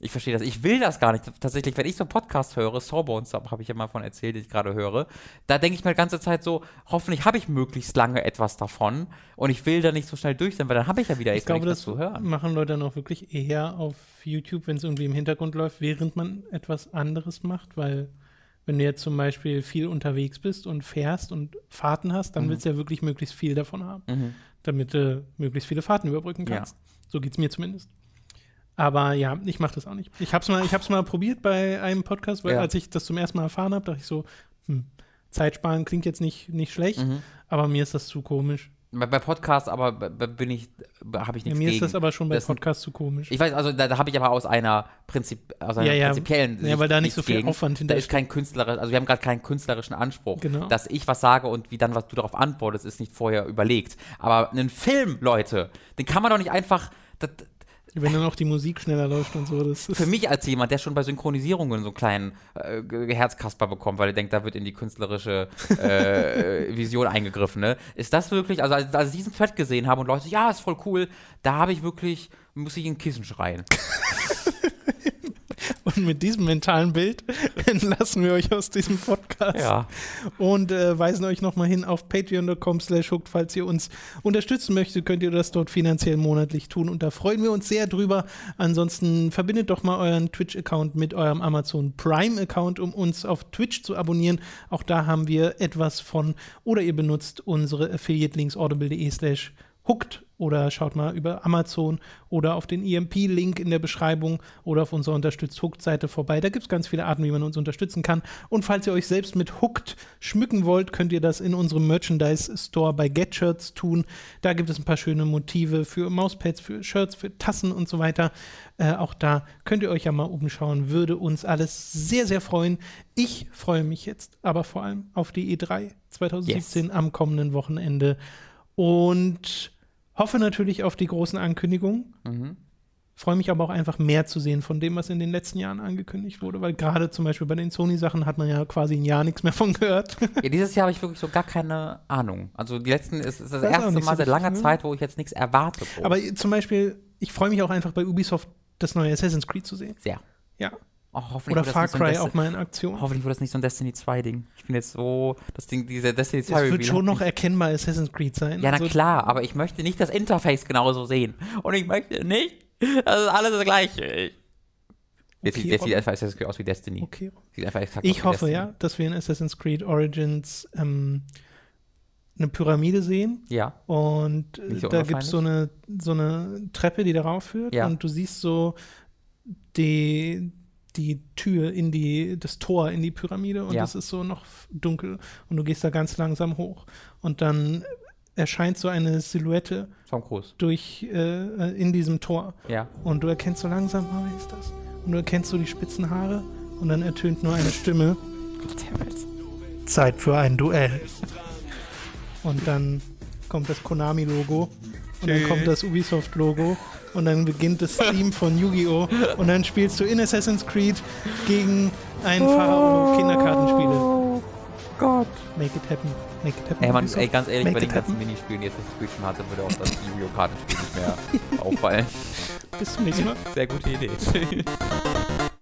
Ich verstehe das. Ich will das gar nicht. Tatsächlich, wenn ich so einen Podcast höre, Sawbones, habe ich ja mal von erzählt, den ich gerade höre, da denke ich mir die ganze Zeit so, hoffentlich habe ich möglichst lange etwas davon und ich will da nicht so schnell durch sein, weil dann habe ich ja wieder Ich echt glaube, das zu hören. machen Leute dann auch wirklich eher auf YouTube, wenn es irgendwie im Hintergrund läuft, während man etwas anderes macht, weil wenn du jetzt zum Beispiel viel unterwegs bist und fährst und Fahrten hast, dann Mhm. willst du ja wirklich möglichst viel davon haben, Mhm. damit du möglichst viele Fahrten überbrücken Ja. kannst. So geht's mir zumindest. Aber ja, ich mache das auch nicht. Ich habe es mal, ich hab's mal probiert bei einem Podcast, weil Ja. als ich das zum ersten Mal erfahren habe, dachte ich so, hm, Zeitsparen klingt jetzt nicht, nicht schlecht, Mhm. aber mir ist das zu komisch. Bei, bei Podcasts aber bin ich, habe ich Ja, nichts mir gegen. ist das aber schon bei Podcasts zu komisch. Ich weiß, also da, da habe ich aber aus einer, Prinzip, aus einer Ja, ja. prinzipiellen Ja, Sicht weil da nicht so viel gegen. Aufwand Da hintersteckt. ist kein künstlerisch, also wir haben gerade keinen künstlerischen Anspruch. Genau. Dass ich was sage und wie dann was du darauf antwortest, ist nicht vorher überlegt. Aber einen Film, Leute, den kann man doch nicht einfach. Das, Wenn dann auch die Musik schneller läuft und so, das ist für mich als jemand, der schon bei Synchronisierungen so einen kleinen äh, Herzkasper bekommt, weil er denkt, da wird in die künstlerische äh, [laughs] Vision eingegriffen, ne? Ist das wirklich, also als, als ich diesen Thread gesehen habe und Leute, ja, ist voll cool, da habe ich wirklich, muss ich in Kissen schreien. [laughs] Und mit diesem mentalen Bild [laughs] entlassen wir euch aus diesem Podcast Ja. und äh, weisen euch nochmal hin auf patreon.com slash hooked. Falls ihr uns unterstützen möchtet, könnt ihr das dort finanziell monatlich tun und da freuen wir uns sehr drüber. Ansonsten verbindet doch mal euren Twitch-Account mit eurem Amazon Prime-Account, um uns auf Twitch zu abonnieren. Auch da haben wir etwas von oder ihr benutzt unsere Affiliate-Links audible.de slash hooked oder schaut mal über Amazon oder auf den EMP-Link in der Beschreibung oder auf unserer Unterstützt Hooked-Seite vorbei. Da gibt es ganz viele Arten, wie man uns unterstützen kann. Und falls ihr euch selbst mit Hooked schmücken wollt, könnt ihr das in unserem Merchandise-Store bei GetShirts tun. Da gibt es ein paar schöne Motive für Mauspads, für Shirts, für Tassen und so weiter. Äh, auch da könnt ihr euch ja mal umschauen. Würde uns alles sehr, sehr freuen. Ich freue mich jetzt aber vor allem auf die E3 2017 am kommenden Wochenende und hoffe natürlich auf die großen Ankündigungen. Mhm. Freue mich aber auch einfach mehr zu sehen von dem, was in den letzten Jahren angekündigt wurde, weil gerade zum Beispiel bei den Sony-Sachen hat man ja quasi ein Jahr nichts mehr von gehört. [laughs] Ja, dieses Jahr habe ich wirklich so gar keine Ahnung. Also die letzten ist, ist das auch erste Mal seit langer ne? Zeit, wo ich jetzt nichts erwarte. Aber zum Beispiel, ich freue mich auch einfach bei Ubisoft das neue Assassin's Creed zu sehen. sehr. Ja. Oh, hoffentlich Oder Far so Cry Desti- auch mal in Aktion. Hoffentlich wird das nicht so ein Destiny 2 Ding. Ich bin jetzt so, das Ding, dieser Destiny 2 Es wird schon noch erkennbar Assassin's Creed sein. Ja, na Also, klar, aber ich möchte nicht das Interface genauso sehen. Und ich möchte nicht, das ist alles das Gleiche. Jetzt Okay, sieht, einfach Assassin's Creed aus wie Destiny. Okay. Sieht einfach exakt aus Ich hoffe Destiny. ja, dass wir in Assassin's Creed Origins ähm, eine Pyramide sehen Ja. und so da gibt es so eine, so eine Treppe, die darauf führt Ja. und du siehst so die, die Tür in die, das Tor in die Pyramide und Ja. es ist so noch dunkel und du gehst da ganz langsam hoch und dann erscheint so eine Silhouette Tom Cruise. durch äh, in diesem Tor Ja. und du erkennst so langsam, oh, wer ist das? Und du erkennst so die spitzen Haare und dann ertönt nur eine Stimme. Zeit für ein Duell. Und dann kommt das Konami-Logo und dann kommt das Ubisoft-Logo und dann beginnt das Theme von Yu-Gi-Oh! und dann spielst du in Assassin's Creed gegen einen Pharao Kinderkartenspiele. Oh Gott. Make it happen. Make it happen. Ey, man, ey, ganz ehrlich, Make bei den ganzen happen. Minispielen, die jetzt das Spiel schon hatte, würde auch das Yu-Gi-Oh! Kartenspiel nicht mehr auffallen. Bis zum nächsten Mal. Sehr gute Idee. [laughs]